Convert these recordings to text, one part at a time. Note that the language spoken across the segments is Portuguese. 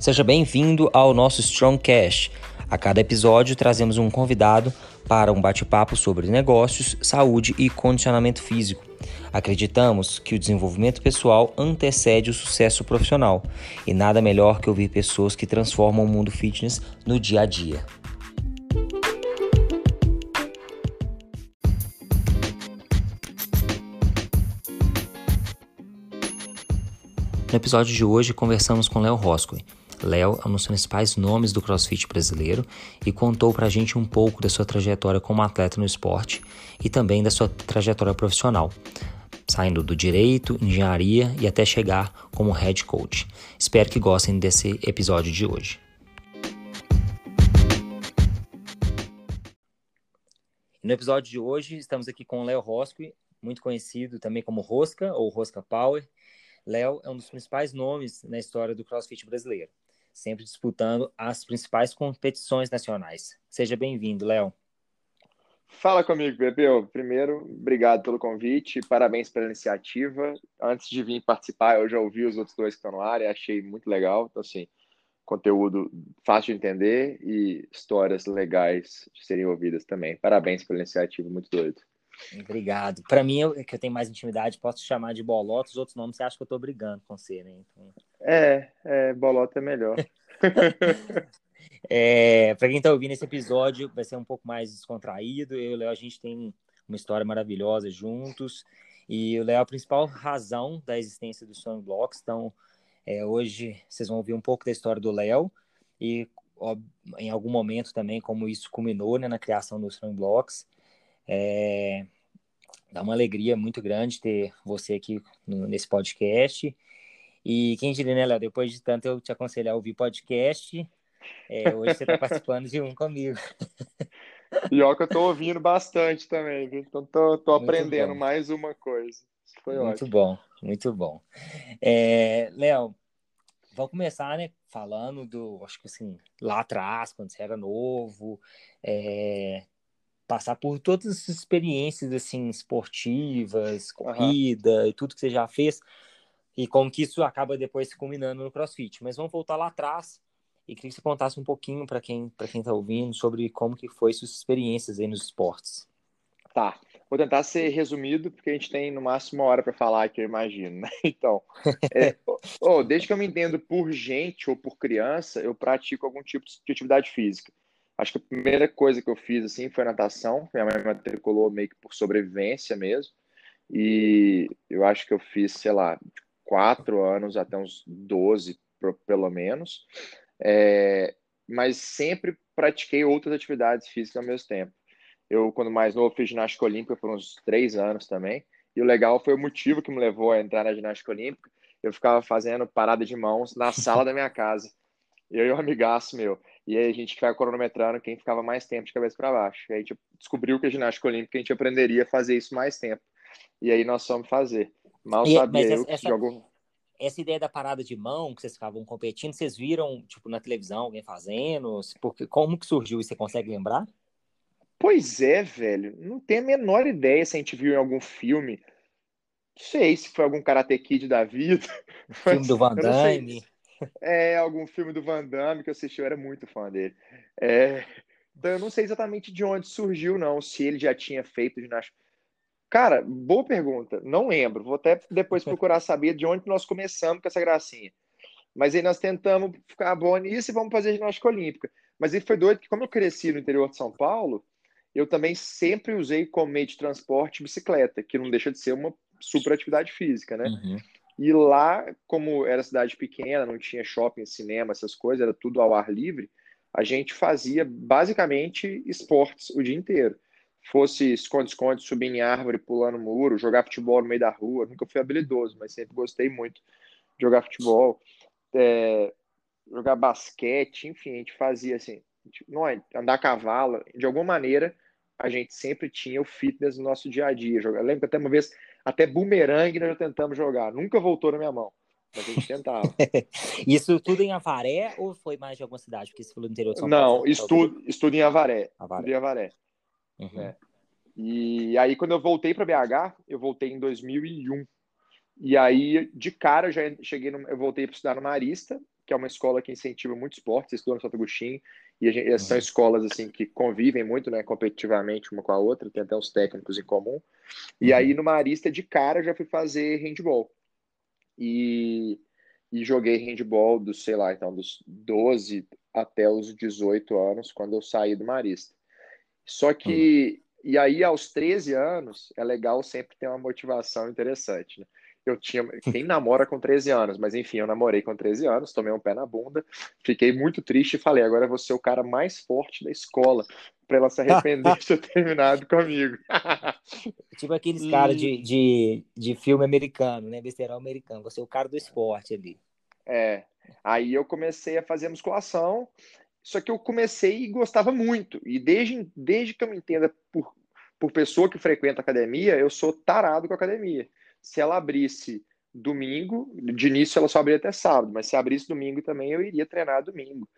Seja bem-vindo ao nosso Strongcast. A cada episódio trazemos um convidado para um bate-papo sobre negócios, saúde e condicionamento físico. Acreditamos que o desenvolvimento pessoal antecede o sucesso profissional e nada melhor que ouvir pessoas que transformam o mundo fitness no dia a dia. No episódio de hoje, conversamos com Léo Roscoe. Léo é um dos principais nomes do crossfit brasileiro e contou pra gente um pouco da sua trajetória como atleta no esporte e também da sua trajetória profissional, saindo do direito, engenharia e até chegar como head coach. Espero que gostem desse episódio de hoje. No episódio de hoje, estamos aqui com o Léo Roscoe, muito conhecido também como Rosca ou Rosca Power Léo é um dos principais nomes na história do CrossFit brasileiro, sempre disputando as principais competições nacionais. Seja bem-vindo, Léo. Fala comigo, Bebeu. Primeiro, obrigado pelo convite, parabéns pela iniciativa. Antes de vir participar, eu já ouvi os outros dois que estão no ar e achei muito legal. Então, assim, conteúdo fácil de entender e histórias legais de serem ouvidas também. Parabéns pela iniciativa, muito doido. Obrigado. Para mim, eu, que eu tenho mais intimidade, posso chamar de Bolota. Os outros nomes você acha que eu estou brigando com você, né? Então... É, é, Bolota é melhor. é, Para quem está ouvindo esse episódio, vai ser um pouco mais descontraído. Eu e o Léo, a gente tem uma história maravilhosa juntos. E o Léo é a principal razão da existência do Stone Blocks. Então, é, hoje vocês vão ouvir um pouco da história do Léo e ó, em algum momento também como isso culminou né, na criação do Stone Blocks. É, dá uma alegria muito grande ter você aqui no, nesse podcast. E quem diria, né, Léo? Depois de tanto eu te aconselhar a ouvir podcast, é, hoje você está participando de um comigo. Pior que eu estou ouvindo bastante também, viu? Então tô, tô aprendendo mais uma coisa. foi muito ótimo. bom, muito bom. É, Léo, vamos começar, né? Falando do, acho que assim, lá atrás, quando você era novo, é, passar por todas as experiências assim esportivas, corrida uhum. e tudo que você já fez e como que isso acaba depois se combinando no CrossFit. Mas vamos voltar lá atrás e queria que você contasse um pouquinho para quem para quem está ouvindo sobre como que foi suas experiências aí nos esportes. Tá. Vou tentar ser resumido, porque a gente tem no máximo uma hora para falar aqui, eu imagino. Né? Então, é, oh, desde que eu me entendo por gente ou por criança, eu pratico algum tipo de atividade física. Acho que a primeira coisa que eu fiz assim foi natação. Minha mãe matriculou meio que por sobrevivência mesmo. E eu acho que eu fiz, sei lá, quatro anos até uns 12, pelo menos. É, mas sempre pratiquei outras atividades físicas ao mesmo tempo. Eu, quando mais novo, fiz ginástica olímpica por uns três anos também. E o legal foi o motivo que me levou a entrar na ginástica olímpica. Eu ficava fazendo parada de mãos na sala da minha casa. Eu e um amigaço meu. E aí a gente ficava cronometrando quem ficava mais tempo de cabeça para baixo. E aí a gente descobriu que a ginástica olímpica a gente aprenderia a fazer isso mais tempo. E aí nós fomos fazer. Mal e, sabia eu que essa, jogo... essa ideia da parada de mão, que vocês ficavam competindo, vocês viram, tipo, na televisão, alguém fazendo? Porque, como que surgiu isso? Você consegue lembrar? Pois é, velho. Não tenho a menor ideia se a gente viu em algum filme. Não sei se foi algum Karate Kid da vida. Filme do Van Damme. É, algum filme do Van Damme que eu assisti, eu era muito fã dele. É, então eu não sei exatamente de onde surgiu, não, se ele já tinha feito ginástica. Cara, boa pergunta. Não lembro. Vou até depois procurar saber de onde nós começamos com essa gracinha. Mas aí nós tentamos ficar bom nisso e vamos fazer ginástica olímpica. Mas ele foi doido que, como eu cresci no interior de São Paulo, eu também sempre usei como meio de transporte bicicleta, que não deixa de ser uma super atividade física, né? Uhum. E lá, como era cidade pequena, não tinha shopping, cinema, essas coisas, era tudo ao ar livre, a gente fazia basicamente esportes o dia inteiro. Fosse esconde-esconde, subir em árvore, pulando muro, jogar futebol no meio da rua. Nunca fui habilidoso, mas sempre gostei muito de jogar futebol. É, jogar basquete, enfim, a gente fazia assim, não é, andar a cavalo, de alguma maneira a gente sempre tinha o fitness no nosso dia a dia. Eu lembro que até uma vez até bumerangue nós já tentamos jogar. Nunca voltou na minha mão. Mas a gente tentava. Isso tudo em Avaré ou foi mais de alguma cidade? Porque você falou do interior de São Paulo. Não, estudo, estudo em Avaré. Avaré. Estudo em Avaré. Uhum. É. E aí, quando eu voltei para BH, eu voltei em 2001. E aí, de cara, eu já cheguei, no, eu voltei para estudar no Marista, que é uma escola que incentiva muito esporte, estudou no Santo Agostinho, e gente, são uhum. escolas assim que convivem muito, né, competitivamente uma com a outra, tem até uns técnicos em comum. E uhum. aí no Marista de cara eu já fui fazer handball. E, e joguei handball dos, sei lá, então dos 12 até os 18 anos, quando eu saí do Marista. Só que, uhum. e aí aos 13 anos, é legal sempre ter uma motivação interessante, né? eu tinha. Quem namora com 13 anos? Mas enfim, eu namorei com 13 anos, tomei um pé na bunda, fiquei muito triste e falei: agora eu vou ser o cara mais forte da escola para ela se arrepender de ter terminado comigo. tipo aqueles e... caras de, de, de filme americano, né? Besteirão americano. Você é o cara do esporte ali. É. Aí eu comecei a fazer musculação, só que eu comecei e gostava muito. E desde, desde que eu me entenda por, por pessoa que frequenta academia, eu sou tarado com academia se ela abrisse domingo, de início ela só abria até sábado, mas se abrisse domingo também eu iria treinar domingo.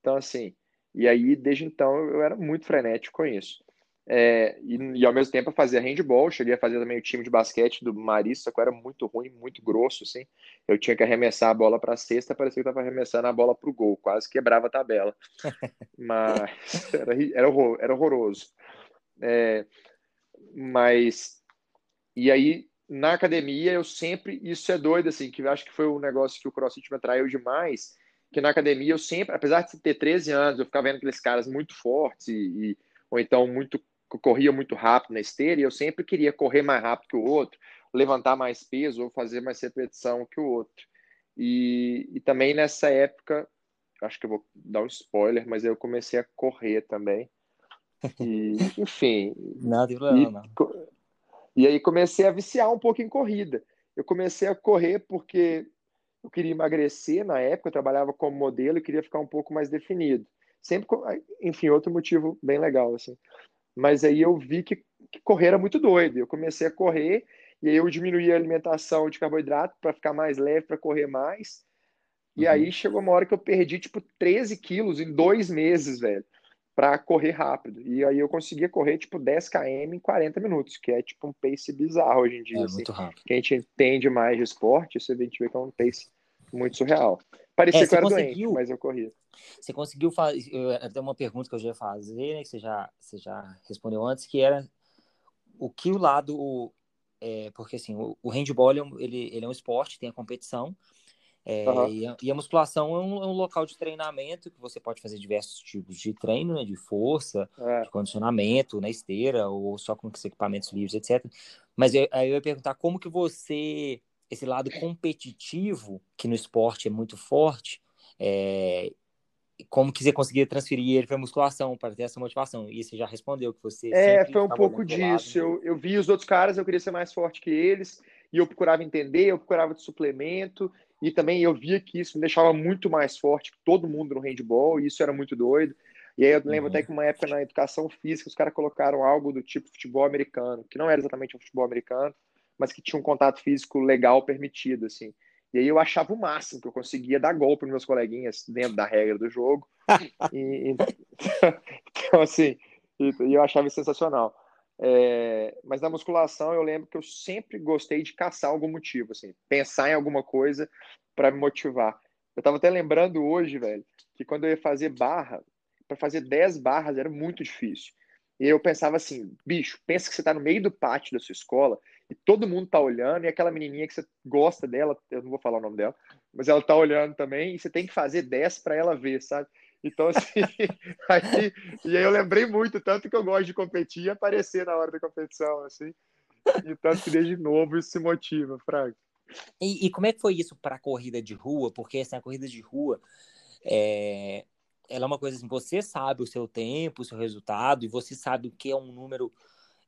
Então, assim, e aí desde então eu era muito frenético com isso. É, e, e, ao mesmo tempo eu fazia handball, cheguei a fazer também o time de basquete do Marista, que era muito ruim, muito grosso, assim. Eu tinha que arremessar a bola para a cesta, parecia que eu estava arremessando a bola para o gol, quase quebrava a tabela. Mas era, era, horror, era horroroso. É, mas, e aí na academia eu sempre, isso é doido, assim, que eu acho que foi um negócio que o CrossFit me atraiu demais, que na academia eu sempre, apesar de ter 13 anos, eu ficava vendo aqueles caras muito fortes e, e ou então muito corria muito rápido na esteira, e eu sempre queria correr mais rápido que o outro, levantar mais peso ou fazer mais repetição que o outro. E, e também nessa época, acho que eu vou dar um spoiler, mas eu comecei a correr também. E, enfim. Tem problema, não. E aí comecei a viciar um pouco em corrida. Eu comecei a correr porque eu queria emagrecer na época, eu trabalhava como modelo e queria ficar um pouco mais definido. Sempre, enfim, outro motivo bem legal, assim. Mas aí eu vi que, que correr era muito doido. Eu comecei a correr e aí eu diminuí a alimentação de carboidrato para ficar mais leve, para correr mais. E uhum. aí chegou uma hora que eu perdi, tipo, 13 quilos em dois meses, velho para correr rápido. E aí eu conseguia correr tipo 10 km em 40 minutos, que é tipo um pace bizarro hoje em dia. É, assim. muito rápido. Quem a gente entende mais de esporte, você vê, que é um pace muito surreal. Parecia é, que eu era conseguiu... doente, mas eu corria. Você conseguiu fazer. Até uma pergunta que eu já ia fazer, né, que você já, você já respondeu antes, que era o que o lado. É, porque assim, o, o handball ele, ele é um esporte, tem a competição, é, uhum. e, a, e, a, musculação é um, é um, local de treinamento que você pode fazer diversos tipos de treino, né, de força, é. de condicionamento na esteira ou só com equipamentos livres, etc. Mas eu, aí eu ia perguntar como que você, esse lado competitivo, que no esporte é muito forte, é, como que você conseguia transferir ele para musculação, para ter essa motivação? E você já respondeu que você. É, foi um pouco disso. Eu, eu vi os outros caras, eu queria ser mais forte que eles, e eu procurava entender, eu procurava de suplemento, e também eu via que isso me deixava muito mais forte que todo mundo no handball, e isso era muito doido. E aí eu lembro uhum. até que uma época na educação física os caras colocaram algo do tipo futebol americano, que não era exatamente um futebol americano, mas que tinha um contato físico legal permitido, assim. E aí eu achava o máximo que eu conseguia dar golpe nos meus coleguinhas dentro da regra do jogo. e, então, assim, e, eu achava sensacional. É, mas na musculação eu lembro que eu sempre gostei de caçar algum motivo, assim, pensar em alguma coisa para me motivar. Eu tava até lembrando hoje, velho, que quando eu ia fazer barra, para fazer 10 barras era muito difícil. E eu pensava assim, bicho, pensa que você tá no meio do pátio da sua escola e todo mundo tá olhando, e aquela menininha que você gosta dela, eu não vou falar o nome dela, mas ela tá olhando também, e você tem que fazer 10 para ela ver, sabe? Então, assim, aí, e aí eu lembrei muito, tanto que eu gosto de competir e aparecer na hora da competição, assim. E tanto que desde novo isso se motiva, Fraga. E, e, como é que foi isso para a corrida de rua? Porque assim, a corrida de rua é, ela é uma coisa assim, você sabe o seu tempo, o seu resultado, e você sabe o que é um número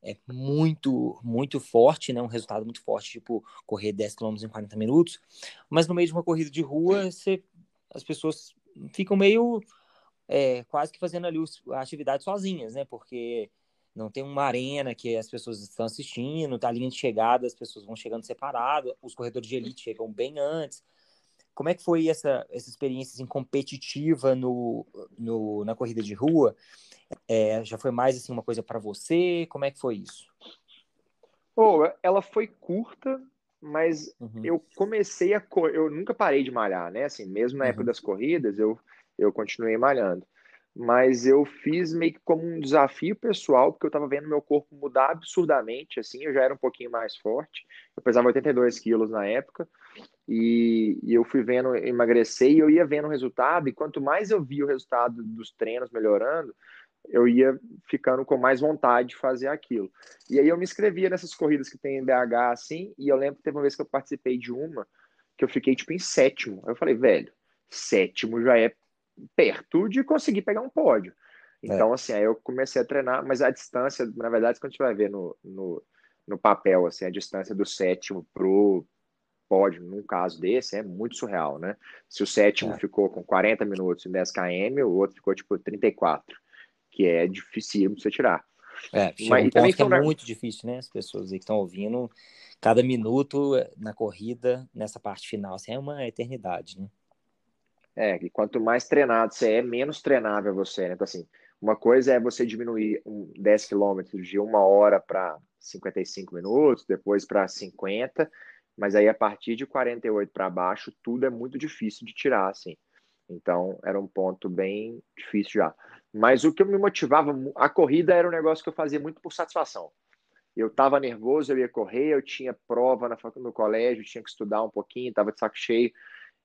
é, muito, muito forte, né? Um resultado muito forte, tipo correr 10 km em 40 minutos. Mas no meio de uma corrida de rua, você, as pessoas ficam meio é, quase que fazendo ali a atividade sozinhas, né? Porque não tem uma arena que as pessoas estão assistindo, tá a linha de chegada, as pessoas vão chegando separado, os corredores de elite chegam bem antes. Como é que foi essa, essa experiência assim, competitiva no, no, na corrida de rua? É, já foi mais assim uma coisa para você? Como é que foi isso? Oh, ela foi curta, mas uhum. eu comecei a. Eu nunca parei de malhar, né? Assim, mesmo na uhum. época das corridas, eu, eu continuei malhando. Mas eu fiz meio que como um desafio pessoal, porque eu estava vendo meu corpo mudar absurdamente. Assim, eu já era um pouquinho mais forte. Eu pesava 82 quilos na época. E, e eu fui vendo emagrecer e eu ia vendo o resultado. E quanto mais eu via o resultado dos treinos melhorando, eu ia ficando com mais vontade de fazer aquilo. E aí eu me inscrevia nessas corridas que tem em BH, assim, e eu lembro que teve uma vez que eu participei de uma, que eu fiquei, tipo, em sétimo. Aí eu falei, velho, sétimo já é perto de conseguir pegar um pódio. Então, é. assim, aí eu comecei a treinar, mas a distância, na verdade, quando a gente vai ver no, no, no papel, assim, a distância do sétimo pro pódio, num caso desse, é muito surreal, né? Se o sétimo é. ficou com 40 minutos em 10 km, o outro ficou, tipo, 34 que é difícil você tirar. É, Mas, um também que é muito difícil, né? As pessoas que estão ouvindo, cada minuto na corrida, nessa parte final, assim, é uma eternidade, né? É, e quanto mais treinado você é, menos treinável você, né? Então, assim, uma coisa é você diminuir 10 quilômetros de uma hora para 55 minutos, depois para 50, mas aí a partir de 48 para baixo, tudo é muito difícil de tirar, assim. Então, era um ponto bem difícil já. Mas o que me motivava, a corrida era um negócio que eu fazia muito por satisfação. Eu estava nervoso, eu ia correr, eu tinha prova na, no colégio, tinha que estudar um pouquinho, estava de saco cheio,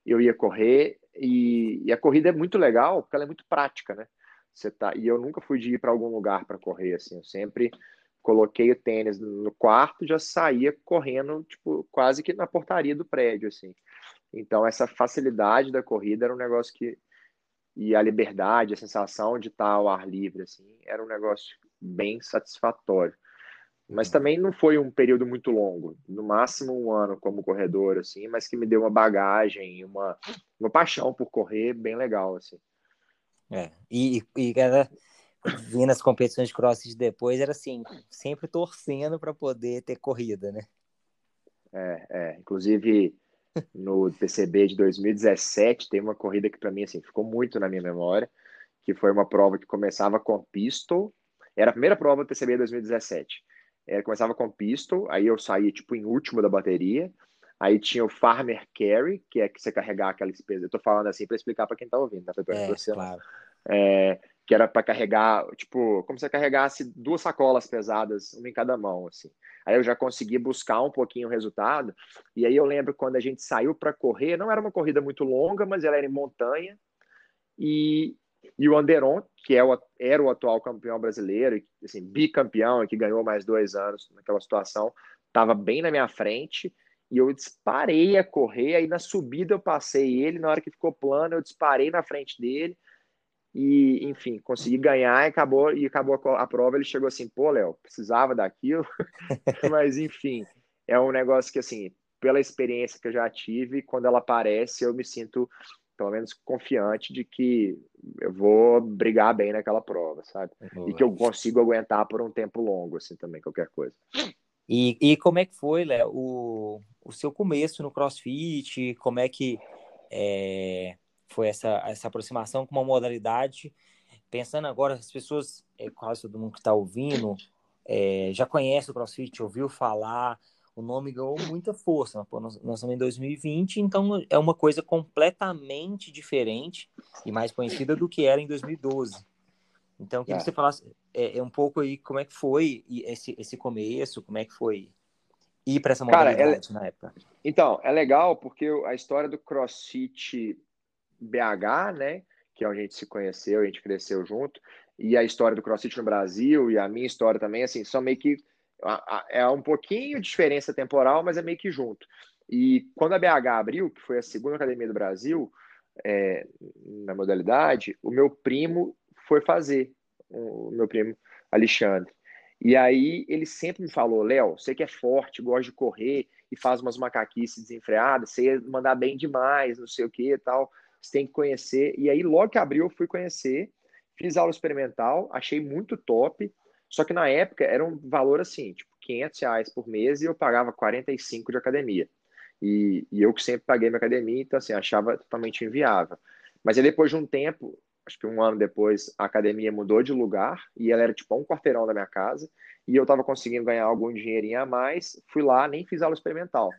eu ia correr. E, e, a corrida é muito legal, porque ela é muito prática, né? Você tá, e eu nunca fui de ir para algum lugar para correr, assim, eu sempre coloquei o tênis no quarto já saía correndo, tipo, quase que na portaria do prédio, assim. Então, essa facilidade da corrida era um negócio que. E a liberdade, a sensação de estar ao ar livre, assim, era um negócio bem satisfatório. Mas uhum. também não foi um período muito longo, no máximo um ano como corredor, assim, mas que me deu uma bagagem, uma, uma paixão por correr bem legal, assim. É, e, e era vindo as competições de crossfit depois, era assim, sempre torcendo para poder ter corrida, né? É, é, inclusive no PCB de 2017, tem uma corrida que para mim assim, ficou muito na minha memória, que foi uma prova que começava com pistol, era a primeira prova do PCB de 2017. É, começava com pistol, aí eu saí tipo em último da bateria, aí tinha o farmer carry, que é que você carregar aquela despesa. Eu tô falando assim para explicar para quem tá ouvindo, tá? É, você, claro. É, que era para carregar, tipo, como se você carregasse duas sacolas pesadas, uma em cada mão, assim. Aí eu já consegui buscar um pouquinho o resultado. E aí eu lembro quando a gente saiu para correr, não era uma corrida muito longa, mas ela era em montanha. E, e o Anderon, que é o, era o atual campeão brasileiro, assim, bicampeão, que ganhou mais dois anos naquela situação, estava bem na minha frente. E eu disparei a correr. Aí na subida eu passei ele, na hora que ficou plano, eu disparei na frente dele e, enfim, consegui ganhar e acabou, e acabou a, prova. Ele chegou assim, pô, Léo, precisava daquilo, mas enfim, é um negócio que, assim, pela experiência que eu já tive, quando ela aparece, eu me sinto, pelo menos, confiante de que eu vou brigar bem naquela prova, sabe? Boa. E que eu consigo aguentar por um tempo longo, assim, também, qualquer coisa. E, e como é que foi, Léo, o, o seu começo no CrossFit? Como é que. É foi essa, essa aproximação com uma modalidade. Pensando agora, as pessoas, é, quase todo mundo que está ouvindo, é, já conhece o CrossFit, ouviu falar, o nome ganhou muita força. Pô, nós, nós estamos em 2020, então é uma coisa completamente diferente e mais conhecida do que era em 2012. Então, queria é. que você falasse é, é, um pouco aí como é que foi esse, esse começo, como é que foi ir para essa modalidade Cara, é, na época. Então, é legal porque a história do CrossFit BH, né? Que é a gente se conheceu, a gente cresceu junto, e a história do CrossFit no Brasil e a minha história também, assim, são meio que é um pouquinho de diferença temporal, mas é meio que junto. E quando a BH abriu, que foi a segunda academia do Brasil é, na modalidade, o meu primo foi fazer, o meu primo Alexandre. E aí ele sempre me falou, Léo, você que é forte, gosta de correr e faz umas macaquices desenfreadas, você ia mandar bem demais, não sei o que e tal você tem que conhecer. E aí, logo que abriu, eu fui conhecer, fiz aula experimental, achei muito top. Só que na época era um valor assim, tipo, 500 reais por mês e eu pagava 45 de academia. E, e eu que sempre paguei minha academia, então assim, achava totalmente inviável. Mas aí depois de um tempo, acho que um ano depois, a academia mudou de lugar e ela era tipo um quarteirão da minha casa e eu estava conseguindo ganhar algum dinheirinho a mais. Fui lá, nem fiz aula experimental.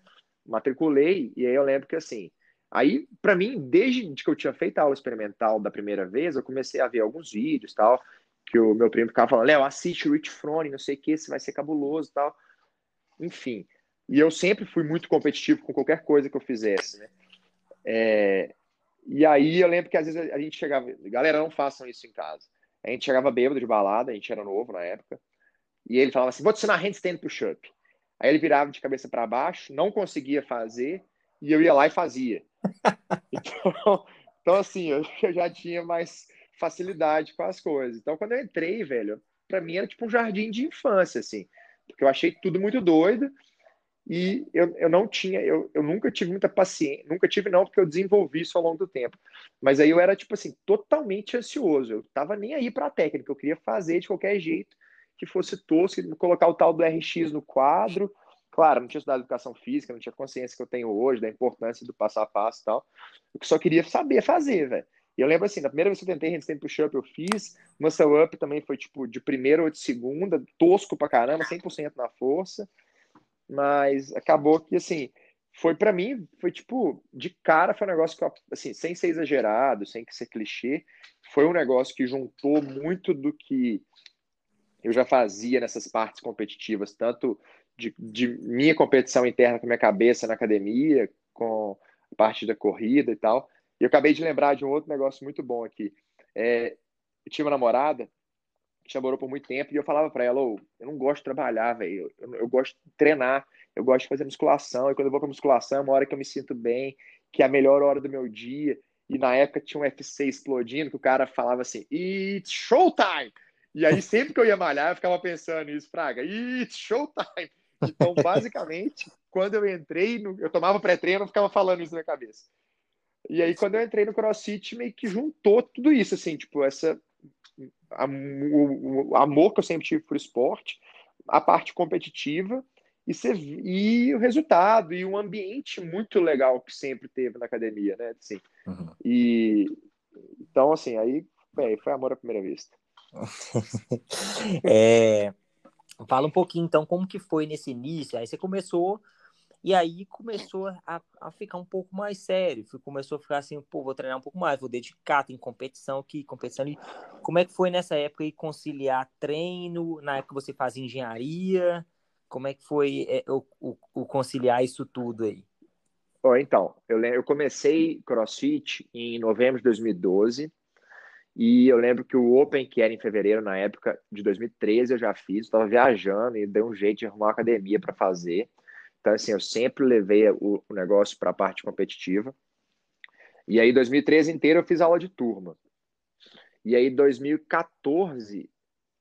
matriculei, e aí eu lembro que assim, aí para mim, desde que eu tinha feito a aula experimental da primeira vez, eu comecei a ver alguns vídeos tal, que o meu primo ficava falando, Léo, assiste Rich Froning, não sei o que, esse vai ser cabuloso tal. Enfim, e eu sempre fui muito competitivo com qualquer coisa que eu fizesse, né? É, e aí eu lembro que às vezes a gente chegava, galera, não façam isso em casa. A gente chegava bêbado de balada, a gente era novo na época, e ele falava assim: vou te ensinar handstand push-up. Aí ele virava de cabeça para baixo, não conseguia fazer, e eu ia lá e fazia. Então, então assim, eu já tinha mais facilidade com as coisas. Então, quando eu entrei, velho, para mim era tipo um jardim de infância, assim, porque eu achei tudo muito doido e eu, eu não tinha, eu, eu nunca tive muita paciência, nunca tive não, porque eu desenvolvi isso ao longo do tempo. Mas aí eu era, tipo assim, totalmente ansioso, eu tava nem aí para a técnica, eu queria fazer de qualquer jeito que fosse tosco, colocar o tal do RX no quadro. Claro, não tinha estudado educação física, não tinha consciência que eu tenho hoje da importância do passo a passo e tal. Eu só queria saber fazer, velho. E eu lembro assim, na primeira vez que eu tentei handstand push-up, eu fiz. Muscle up também foi tipo de primeira ou de segunda, tosco pra caramba, 100% na força. Mas acabou que, assim, foi para mim, foi tipo, de cara foi um negócio que, assim, sem ser exagerado, sem ser clichê, foi um negócio que juntou muito do que eu já fazia nessas partes competitivas, tanto de, de minha competição interna com minha cabeça na academia, com a parte da corrida e tal. E eu acabei de lembrar de um outro negócio muito bom aqui. É, eu tinha uma namorada que namorou por muito tempo e eu falava para ela: oh, eu não gosto de trabalhar, velho. Eu, eu, gosto de treinar, eu gosto de fazer musculação. E quando eu vou para musculação, é uma hora que eu me sinto bem, que é a melhor hora do meu dia. E na época tinha um FC explodindo, que o cara falava assim: It's showtime! E aí, sempre que eu ia malhar, eu ficava pensando nisso, Fraga, it's showtime! Então, basicamente, quando eu entrei, no, eu tomava pré-treino, eu ficava falando isso na minha cabeça. E aí, quando eu entrei no CrossFit, meio que juntou tudo isso, assim, tipo, essa a, o, o, amor que eu sempre tive por esporte, a parte competitiva e, ser, e o resultado e um ambiente muito legal que sempre teve na academia, né? Assim, uhum. E então, assim, aí foi amor à primeira vista. é, fala um pouquinho então como que foi nesse início. Aí você começou e aí começou a, a ficar um pouco mais sério. Começou a ficar assim, pô, vou treinar um pouco mais, vou dedicar, tem competição aqui, competição ali. Como é que foi nessa época aí conciliar treino? Na época você fazia engenharia? Como é que foi é, o, o, o, conciliar isso tudo aí? Oh, então, eu, eu comecei CrossFit em novembro de 2012. E eu lembro que o Open, que era em fevereiro, na época de 2013, eu já fiz, estava viajando e dei um jeito de arrumar uma academia para fazer. Então, assim, eu sempre levei o, o negócio para a parte competitiva. E aí, 2013 inteiro, eu fiz aula de turma. E aí, 2014,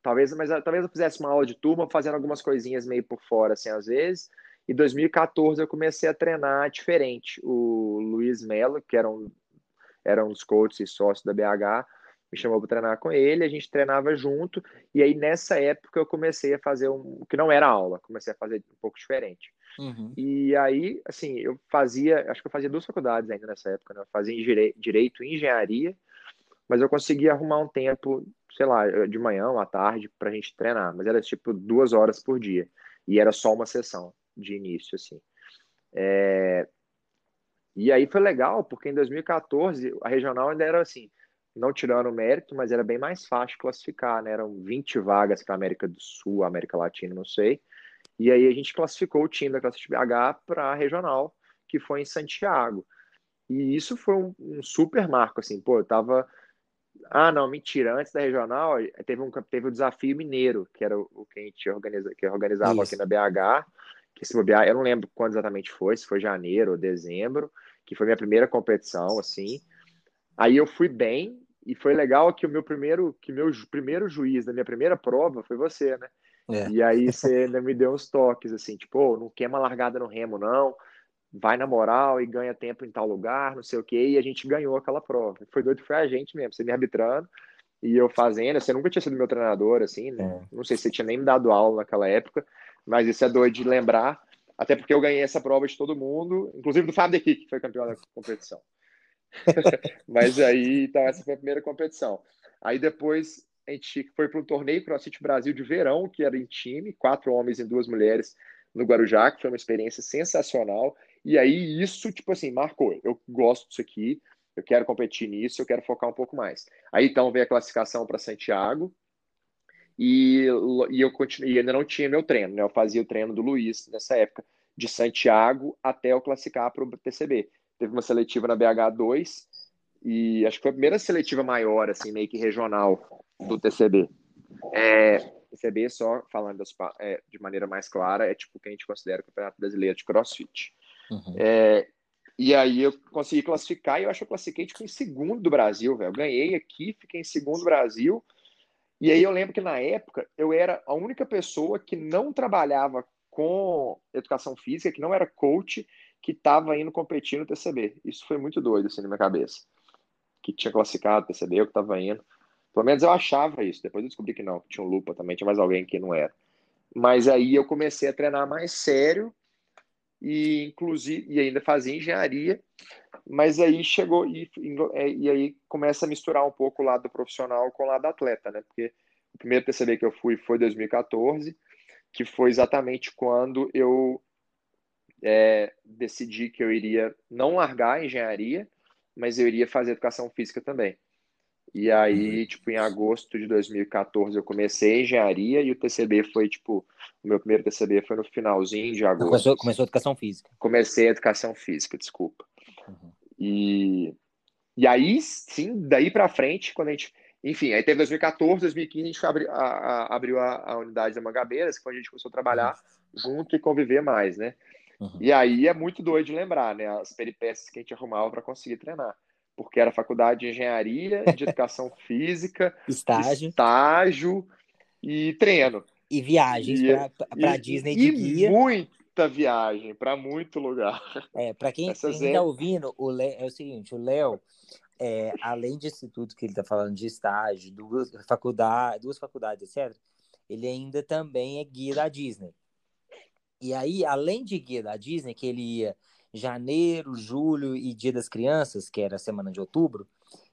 talvez, mas talvez eu fizesse uma aula de turma fazendo algumas coisinhas meio por fora, assim, às vezes. E 2014 eu comecei a treinar diferente. O Luiz Melo, que era um, era um dos coaches e sócio da BH, me chamou para treinar com ele, a gente treinava junto. E aí, nessa época, eu comecei a fazer um que não era aula, comecei a fazer um pouco diferente. Uhum. E aí, assim, eu fazia, acho que eu fazia duas faculdades ainda nessa época, né? Eu fazia direito e engenharia, mas eu conseguia arrumar um tempo, sei lá, de manhã ou à tarde para a gente treinar, mas era tipo duas horas por dia e era só uma sessão de início, assim. É... E aí foi legal, porque em 2014 a regional ainda era assim, não tirando o mérito, mas era bem mais fácil classificar, né? Eram 20 vagas para América do Sul, América Latina, não sei. E aí a gente classificou o time da classe BH para a regional, que foi em Santiago. E isso foi um, um, super marco, assim, pô, eu tava. Ah, não, mentira, antes da regional, teve um teve o desafio mineiro, que era o, que a gente organiza, que organizava isso. aqui na BH, que se bobear, eu não lembro quando exatamente foi, se foi janeiro ou dezembro, que foi minha primeira competição, assim. Aí eu fui bem, e foi legal que o meu primeiro, que meu primeiro juiz da minha primeira prova foi você, né? É. E aí você ainda me deu uns toques, assim, tipo, oh, não queima largada no remo, não. Vai na moral e ganha tempo em tal lugar, não sei o quê. E a gente ganhou aquela prova. Foi doido, foi a gente mesmo, você me arbitrando e eu fazendo. Você nunca tinha sido meu treinador, assim, né? É. Não sei se você tinha nem me dado aula naquela época, mas isso é doido de lembrar. Até porque eu ganhei essa prova de todo mundo, inclusive do Fábio Dequique, que foi campeão da competição. Mas aí, então, essa foi a primeira competição. Aí depois a gente foi para um torneio CrossFit Brasil de verão, que era em time, quatro homens e duas mulheres no Guarujá, que foi uma experiência sensacional. E aí isso, tipo assim, marcou. Eu gosto disso aqui, eu quero competir nisso, eu quero focar um pouco mais. Aí então veio a classificação para Santiago e, e eu continuei, ainda não tinha meu treino, né? Eu fazia o treino do Luiz nessa época, de Santiago até eu classificar para o TCB. Teve uma seletiva na BH2 e acho que foi a primeira seletiva maior, assim, meio que regional do TCB. É, TCB, só falando das, é, de maneira mais clara, é tipo o que a gente considera o Campeonato Brasileiro de CrossFit. Uhum. É, e aí eu consegui classificar e eu acho que eu classifiquei tipo, em segundo do Brasil, velho. Ganhei aqui, fiquei em segundo do Brasil. E aí eu lembro que na época eu era a única pessoa que não trabalhava com educação física, que não era coach, que estava indo competir no TCB. Isso foi muito doido assim na minha cabeça. Que tinha classificado TCB, eu que estava indo. Pelo menos eu achava isso. Depois eu descobri que não, que tinha um lupa também, tinha mais alguém que não era. Mas aí eu comecei a treinar mais sério e inclusive e ainda fazia engenharia, mas aí chegou e, é, e aí começa a misturar um pouco o lado profissional com o lado atleta, né? Porque o primeiro TCB que eu fui foi 2014, que foi exatamente quando eu é, decidi que eu iria não largar a engenharia, mas eu iria fazer educação física também. E aí, uhum. tipo, em agosto de 2014 eu comecei a engenharia e o TCB foi, tipo, o meu primeiro TCB foi no finalzinho de agosto. Começou, começou a educação física. Comecei a educação física, desculpa. Uhum. E, e aí, sim, daí para frente, quando a gente. Enfim, aí teve 2014, 2015, a gente abriu a, a, abriu a, a unidade da Mangabeiras, que foi onde a gente começou a trabalhar junto e conviver mais, né? Uhum. E aí é muito doido de lembrar, né? As peripécias que a gente arrumava para conseguir treinar porque era faculdade de engenharia, de educação física, estágio. estágio e treino. E viagens para Disney de e guia. muita viagem para muito lugar. É, para quem está é... ouvindo, o é o seguinte, o Léo, é, além disso tudo que ele está falando de estágio, duas, faculdade, duas faculdades, etc., ele ainda também é guia da Disney. E aí, além de guia da Disney, que ele ia janeiro, julho e Dia das Crianças, que era a semana de outubro,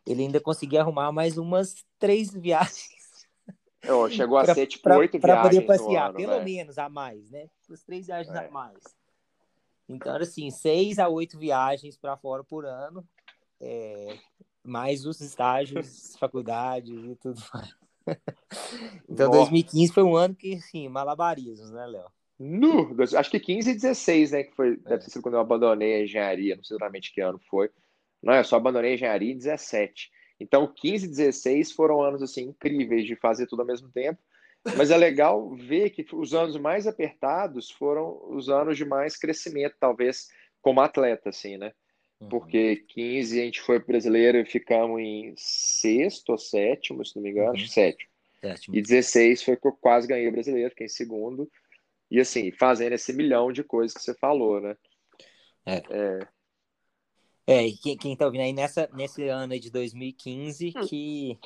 ele ainda conseguia arrumar mais umas três viagens. Oh, chegou a pra, ser tipo oito viagens. Para poder passear, ano, pelo véio. menos a mais, né? As três viagens é. a mais. Então, era assim, seis a oito viagens para fora por ano, é, mais os estágios, faculdades e tudo mais. Então, Nossa. 2015 foi um ano que, assim, malabarismos, né, Léo? No, acho que 15 e 16, né? Que foi, é. deve ter sido quando eu abandonei a engenharia, não sei exatamente que ano foi. Não, eu só abandonei a engenharia em 17. Então, 15 e 16 foram anos assim incríveis de fazer tudo ao mesmo tempo. Mas é legal ver que os anos mais apertados foram os anos de mais crescimento, talvez, como atleta, assim, né? Uhum. Porque 15 a gente foi brasileiro e ficamos em sexto ou sétimo, se não me engano, uhum. acho que sétimo. sétimo. E 16 foi que eu quase ganhei o brasileiro, fiquei em segundo. E assim, fazendo esse milhão de coisas que você falou, né? É. É, é e quem, quem tá ouvindo aí nessa, nesse ano de 2015 hum. que,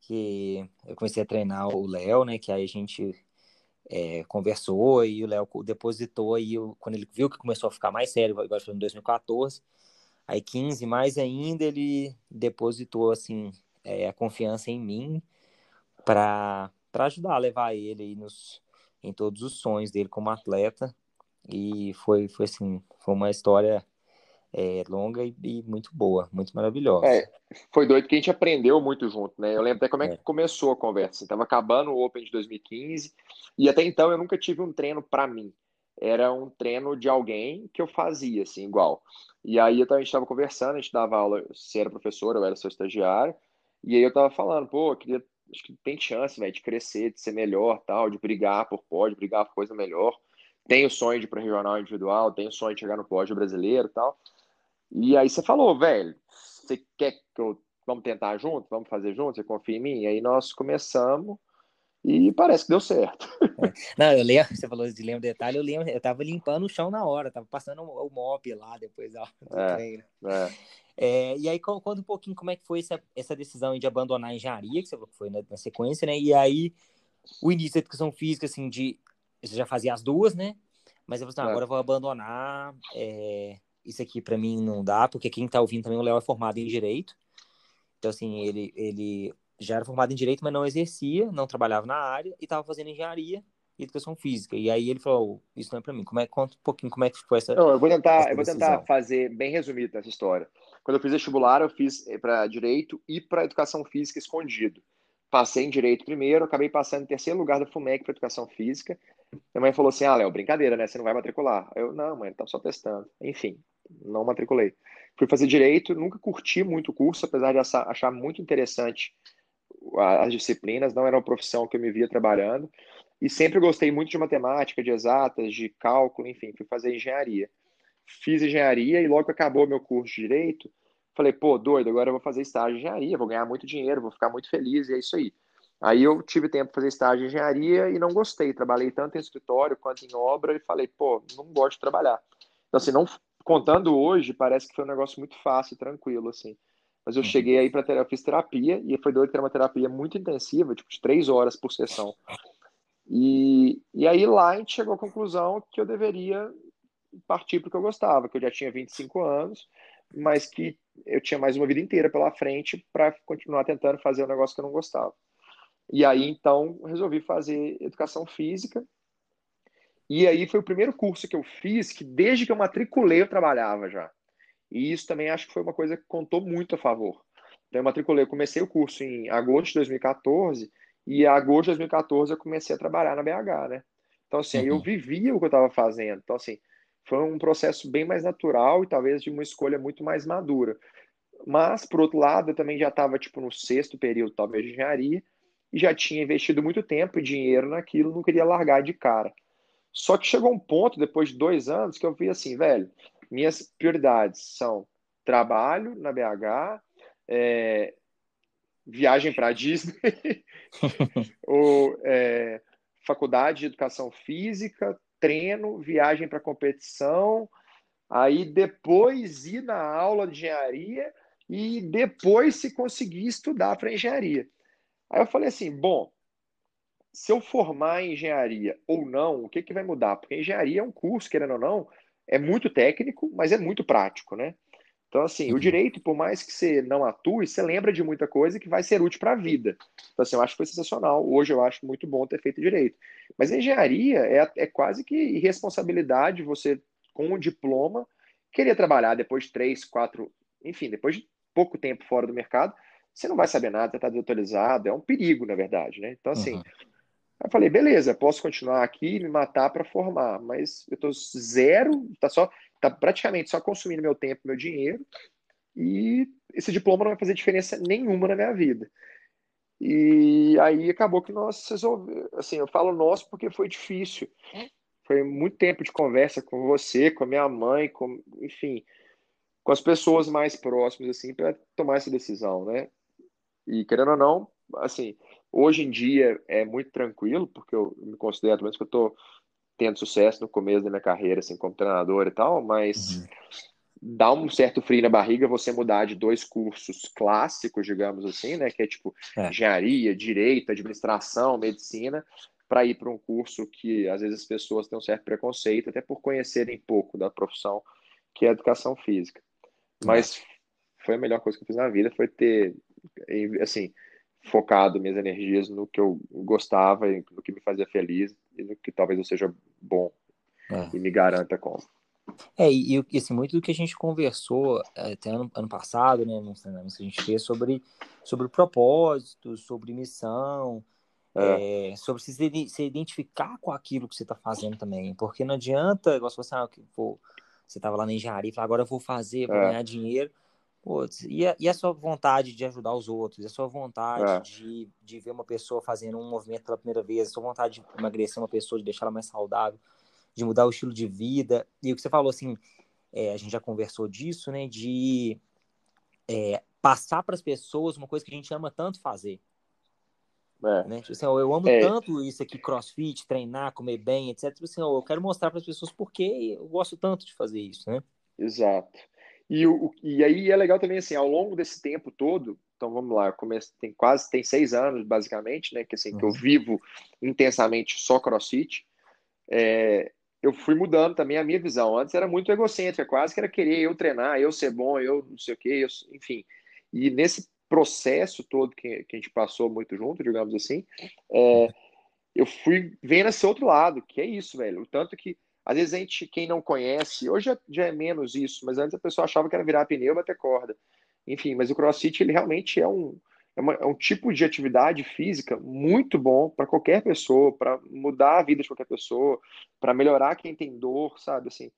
que eu comecei a treinar o Léo, né? Que aí a gente é, conversou e o Léo depositou aí, quando ele viu que começou a ficar mais sério, igual foi em 2014, aí 15 mais ainda, ele depositou, assim, é, a confiança em mim para ajudar a levar ele aí nos em todos os sonhos dele como atleta. E foi, foi assim, foi uma história é, longa e, e, muito boa, muito maravilhosa. É, foi doido que a gente aprendeu muito junto, né? Eu lembro até como é, é. que começou a conversa. Estava acabando o Open de 2015 e até então eu nunca tive um treino para mim. Era um treino de alguém que eu fazia, assim, igual. E aí a gente estava conversando, a gente dava aula, você era professor, eu era seu estagiário, e aí eu tava falando, pô, eu queria acho que tem chance, velho, de crescer, de ser melhor, tal, de brigar por pódio, brigar por coisa melhor. Tem o sonho de ir para regional individual, tem o sonho de chegar no pódio brasileiro, tal. E aí você falou, velho, você quer que eu vamos tentar junto, vamos fazer junto, você confia em mim? E aí nós começamos e parece que deu certo. É. Não, eu lembro, você falou de lembro detalhe, eu lembro, eu tava limpando o chão na hora, tava passando o mop lá depois do é, treino. É. É, e aí, conta um pouquinho como é que foi essa, essa decisão de abandonar a engenharia, que você foi na, na, sequência, né? E aí, o início da educação física, assim, de. Você já fazia as duas, né? Mas eu falei assim, agora eu vou abandonar. É, isso aqui para mim não dá, porque quem tá ouvindo também, o Léo é formado em Direito. Então, assim, ele, ele já era formado em Direito, mas não exercia, não trabalhava na área e estava fazendo engenharia. e educação física. E aí ele falou, isso não é para mim. Como é, conta um pouquinho como é que foi essa. Não, eu vou tentar, eu vou tentar fazer bem resumido essa história. Quando eu fiz vestibular, eu fiz eh, para direito e para educação física escondido. Passei em direito primeiro, acabei passando em terceiro lugar da FUMEC para educação física. Minha mãe falou assim: Ah, Léo, brincadeira, né? Você não vai matricular. Eu, não, mãe, tá só testando. Enfim, não matriculei. Fui fazer direito, nunca curti muito o curso, apesar de achar muito interessante as disciplinas, não era uma profissão que eu me via trabalhando. E sempre gostei muito de matemática, de exatas, de cálculo, enfim, fui fazer engenharia. Fiz engenharia e logo acabou meu curso de direito, falei, pô, doido, agora eu vou fazer estágio de engenharia, vou ganhar muito dinheiro, vou ficar muito feliz, e é isso aí. Aí eu tive tempo para fazer estágio de engenharia e não gostei. Trabalhei tanto em escritório quanto em obra e falei, pô, não gosto de trabalhar. Então, assim, não contando hoje, parece que foi um negócio muito fácil, tranquilo, assim. Mas eu uhum. cheguei aí para terapia, fiz terapia e foi doido que era uma terapia muito intensiva, tipo de três horas por sessão. E, e aí lá a gente chegou à conclusão que eu deveria partir para o que eu gostava, que eu já tinha 25 anos, mas que eu tinha mais uma vida inteira pela frente para continuar tentando fazer um negócio que eu não gostava. E aí então resolvi fazer educação física. E aí foi o primeiro curso que eu fiz que desde que eu matriculei eu trabalhava já. E isso também acho que foi uma coisa que contou muito a favor. Então, eu matriculei, eu comecei o curso em agosto de 2014 e em agosto de 2014 eu comecei a trabalhar na BH, né? Então, assim, uhum. eu vivia o que eu estava fazendo. Então, assim, foi um processo bem mais natural e talvez de uma escolha muito mais madura. Mas, por outro lado, eu também já estava, tipo, no sexto período, talvez, de engenharia e já tinha investido muito tempo e dinheiro naquilo, não queria largar de cara. Só que chegou um ponto, depois de dois anos, que eu vi assim, velho, minhas prioridades são trabalho na BH, é, viagem para Disney, ou é, faculdade de educação física, treino, viagem para competição, aí depois ir na aula de engenharia e depois se conseguir estudar para engenharia. Aí eu falei assim, bom, se eu formar em engenharia ou não, o que, que vai mudar? Porque engenharia é um curso, querendo ou não, é muito técnico, mas é muito prático, né? Então, assim, uhum. o direito, por mais que você não atue, você lembra de muita coisa que vai ser útil para a vida. Então, assim, eu acho que foi sensacional. Hoje eu acho muito bom ter feito direito. Mas a engenharia é, é quase que irresponsabilidade você, com um diploma, querer trabalhar depois de três, quatro, enfim, depois de pouco tempo fora do mercado, você não vai saber nada, está desatualizado, é um perigo, na verdade, né? Então, assim, uhum. eu falei, beleza, posso continuar aqui e me matar para formar, mas eu tô zero, tá só, tá praticamente só consumindo meu tempo, meu dinheiro, e esse diploma não vai fazer diferença nenhuma na minha vida. E aí acabou que nós resolvemos, assim, eu falo nós porque foi difícil. Foi muito tempo de conversa com você, com a minha mãe, com, enfim, com as pessoas mais próximas, assim, para tomar essa decisão, né? E querendo ou não, assim, hoje em dia é muito tranquilo, porque eu me considero, pelo menos que eu estou tendo sucesso no começo da minha carreira, assim, como treinador e tal, mas uhum. dá um certo frio na barriga você mudar de dois cursos clássicos, digamos assim, né, que é tipo é. engenharia, direito, administração, medicina, para ir para um curso que às vezes as pessoas têm um certo preconceito, até por conhecerem pouco da profissão, que é a educação física. Mas é. foi a melhor coisa que eu fiz na vida, foi ter assim, focado minhas energias no que eu gostava, no que me fazia feliz e no que talvez eu seja é. e me garanta como. É, e, e assim, muito do que a gente conversou é, até ano, ano passado, né, nos treinamentos que a gente fez sobre, sobre propósito, sobre missão, é. É, sobre se, se identificar com aquilo que você está fazendo também, porque não adianta, igual você, ah, você estava lá na engenharia e falou, agora eu vou fazer, vou é. ganhar dinheiro, Putz, e, a, e a sua vontade de ajudar os outros, a sua vontade é. de, de ver uma pessoa fazendo um movimento pela primeira vez, a sua vontade de emagrecer uma pessoa, de deixar ela mais saudável, de mudar o estilo de vida. E o que você falou, assim, é, a gente já conversou disso, né, de é, passar para as pessoas uma coisa que a gente ama tanto fazer. É. Né? Tipo assim, eu amo é. tanto isso aqui, crossfit, treinar, comer bem, etc. Tipo assim, eu quero mostrar para as pessoas porque eu gosto tanto de fazer isso, né? Exato. E, o, e aí é legal também, assim, ao longo desse tempo todo, então vamos lá, comecei, tem quase, tem seis anos, basicamente, né, que assim, uhum. que eu uhum. vivo intensamente só crossfit, é, eu fui mudando também a minha visão. Antes era muito egocêntrica, quase que era querer eu treinar, eu ser bom, eu não sei o quê, eu, enfim. E nesse processo todo que, que a gente passou muito junto, digamos assim, é, eu fui vendo esse outro lado, que é isso, velho. O tanto que, às vezes, a gente, quem não conhece, hoje já, é menos isso, mas antes a pessoa achava que era virar pneu bater corda. Enfim, mas o crossfit, ele realmente é um, é, uma, é um tipo de atividade física muito bom para qualquer pessoa, para mudar a vida de qualquer pessoa, para melhorar quem tem dor, sabe? Assim,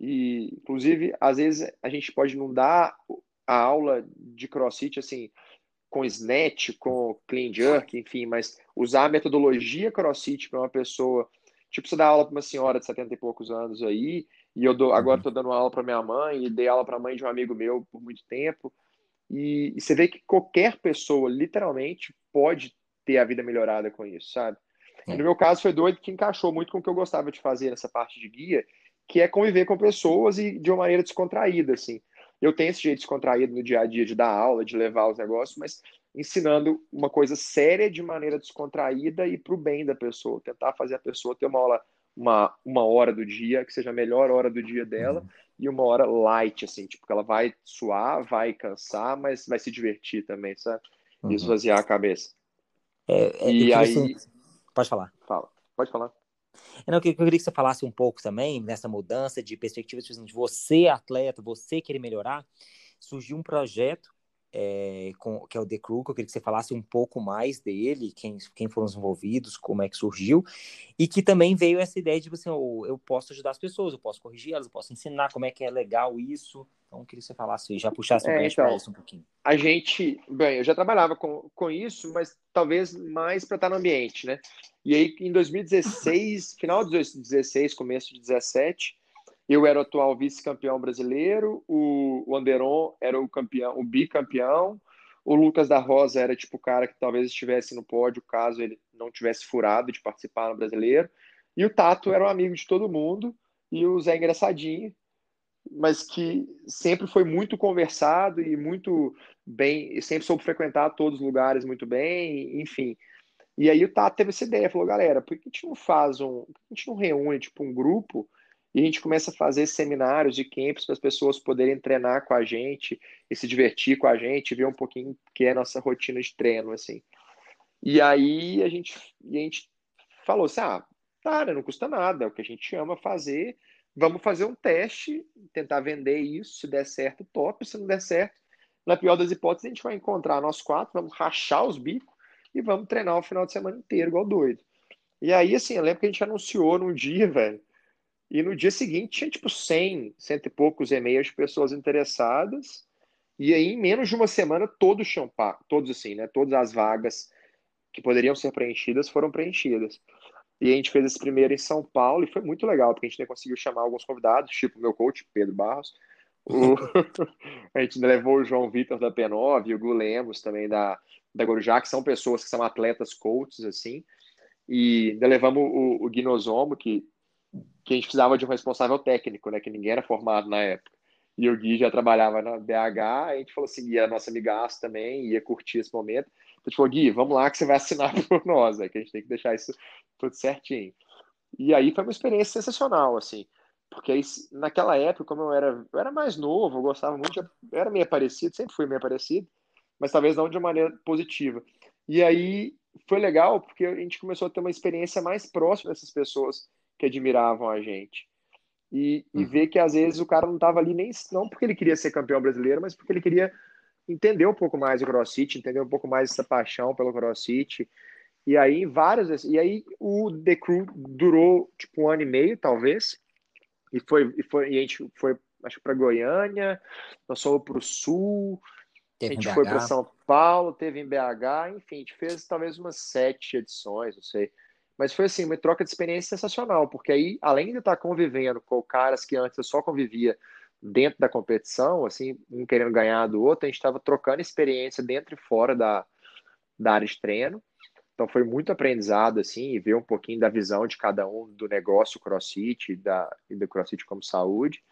e, inclusive, às vezes a gente pode não dar a aula de crossfit assim com snatch, com clean jerk, enfim, mas usar a metodologia crossfit para uma pessoa, tipo, você dá aula para uma senhora de 70 e poucos anos aí, e eu dou, agora estou uhum. dando aula para minha mãe, e dei aula para a mãe de um amigo meu por muito tempo, e, e, você vê que qualquer pessoa, literalmente, pode ter a vida melhorada com isso, sabe? no meu caso, foi doido que encaixou muito com o que eu gostava de fazer nessa parte de guia, que é conviver com pessoas e de uma maneira descontraída, assim. Eu tenho esse jeito descontraído no dia a dia de dar aula, de levar os negócios, mas ensinando uma coisa séria de maneira descontraída e para o bem da pessoa, tentar fazer a pessoa ter uma aula, uma, uma hora do dia que seja a melhor hora do dia dela uhum. E uma hora light, assim, tipo, que ela vai suar, vai cansar, mas vai se divertir também, sabe? Uhum. Esvaziar a cabeça. É, é, e aí. Você... Pode falar. Fala, pode falar. Não, eu queria que você falasse um pouco também nessa mudança de perspectiva, tipo assim, você atleta, você querer melhorar, surgiu um projeto é, com, que é o The Crew, que eu queria que você falasse um pouco mais dele, quem, quem foram os envolvidos, como é que surgiu, e que também veio essa ideia de, tipo assim, eu, eu posso ajudar as pessoas, eu posso corrigir elas, eu posso ensinar como é que é legal isso, então eu queria que você falasse, já puxasse um, é, então, isso um pouquinho. A gente, bem, eu já trabalhava com, com isso, mas talvez mais para estar no ambiente, né? E aí, em 2016, final de 2016, começo de 2017, eu era o atual vice-campeão brasileiro, o, Anderon era o campeão, o bicampeão, o Lucas da Rosa era tipo o cara que talvez estivesse no pódio caso ele não tivesse furado de participar no brasileiro. E o Tato era um amigo de todo mundo, e o Zé Engraçadinho, mas que sempre foi muito conversado e muito bem, sempre soube frequentar todos os lugares muito bem, enfim. E aí o Tato teve essa ideia, falou, galera, por que a gente não faz um, a gente não reúne tipo um grupo e a gente começa a fazer seminários e camps para as pessoas poderem treinar com a gente e se divertir com a gente, ver um pouquinho que é a nossa rotina de treino, assim. E aí a gente, a gente falou assim, ah, tá, não custa nada, é o que a gente ama fazer, vamos fazer um teste, tentar vender isso, se der certo, top, se não der certo, na pior das hipóteses, a gente vai encontrar nós quatro, vamos rachar os bicos e vamos treinar o final de semana inteiro, igual doido. E aí, assim, eu lembro que a gente anunciou num dia, velho, e no dia seguinte tinha tipo 100, cento e poucos e-mails de pessoas interessadas, e aí em menos de uma semana todos tinham todos assim, né, todas as vagas que poderiam ser preenchidas foram preenchidas. E a gente fez esse primeiro em São Paulo e foi muito legal, porque a gente conseguiu chamar alguns convidados, tipo meu coach, Pedro Barros, o... a gente levou o João Vitor da P9 e o Gu Lemos também da, da Gorujá, que são pessoas que são atletas coaches, assim. E ainda levamos o, o Guinosomo, que, que a gente precisava de um responsável técnico, né? Que ninguém era formado na época. E o Gui já trabalhava na BH, a gente falou assim, e a nossa amigaça também ia curtir esse momento. Então, falou, Gui, vamos lá que você vai assinar por nós, né? Que a gente tem que deixar isso tudo certinho. E aí foi uma experiência sensacional, assim. Porque aí, naquela época, como eu era, eu era mais novo, eu gostava muito, eu era meio parecido, sempre fui meio parecido, mas talvez não de maneira positiva. E aí foi legal porque a gente começou a ter uma experiência mais próxima dessas pessoas que admiravam a gente. E, e uhum. ver que às vezes o cara não estava ali nem não porque ele queria ser campeão brasileiro, mas porque ele queria entender um pouco mais o CrossFit, entender um pouco mais essa paixão pelo CrossFit. E aí várias e aí o The Crew durou tipo um ano e meio, talvez. E foi e foi e a gente foi acho para Goiânia, nós fomos para o Sul, Teve a gente foi para São Paulo, teve em BH, enfim, a gente fez talvez umas sete edições, não sei. Mas foi assim, uma troca de experiência sensacional, porque aí, além de estar convivendo com caras que antes eu só convivia dentro da competição, assim, um querendo ganhar do outro, a gente estava trocando experiência dentro e fora da, da área de treino. Então foi muito aprendizado, assim, e ver um pouquinho da visão de cada um do negócio CrossFit da, e do CrossFit como saúde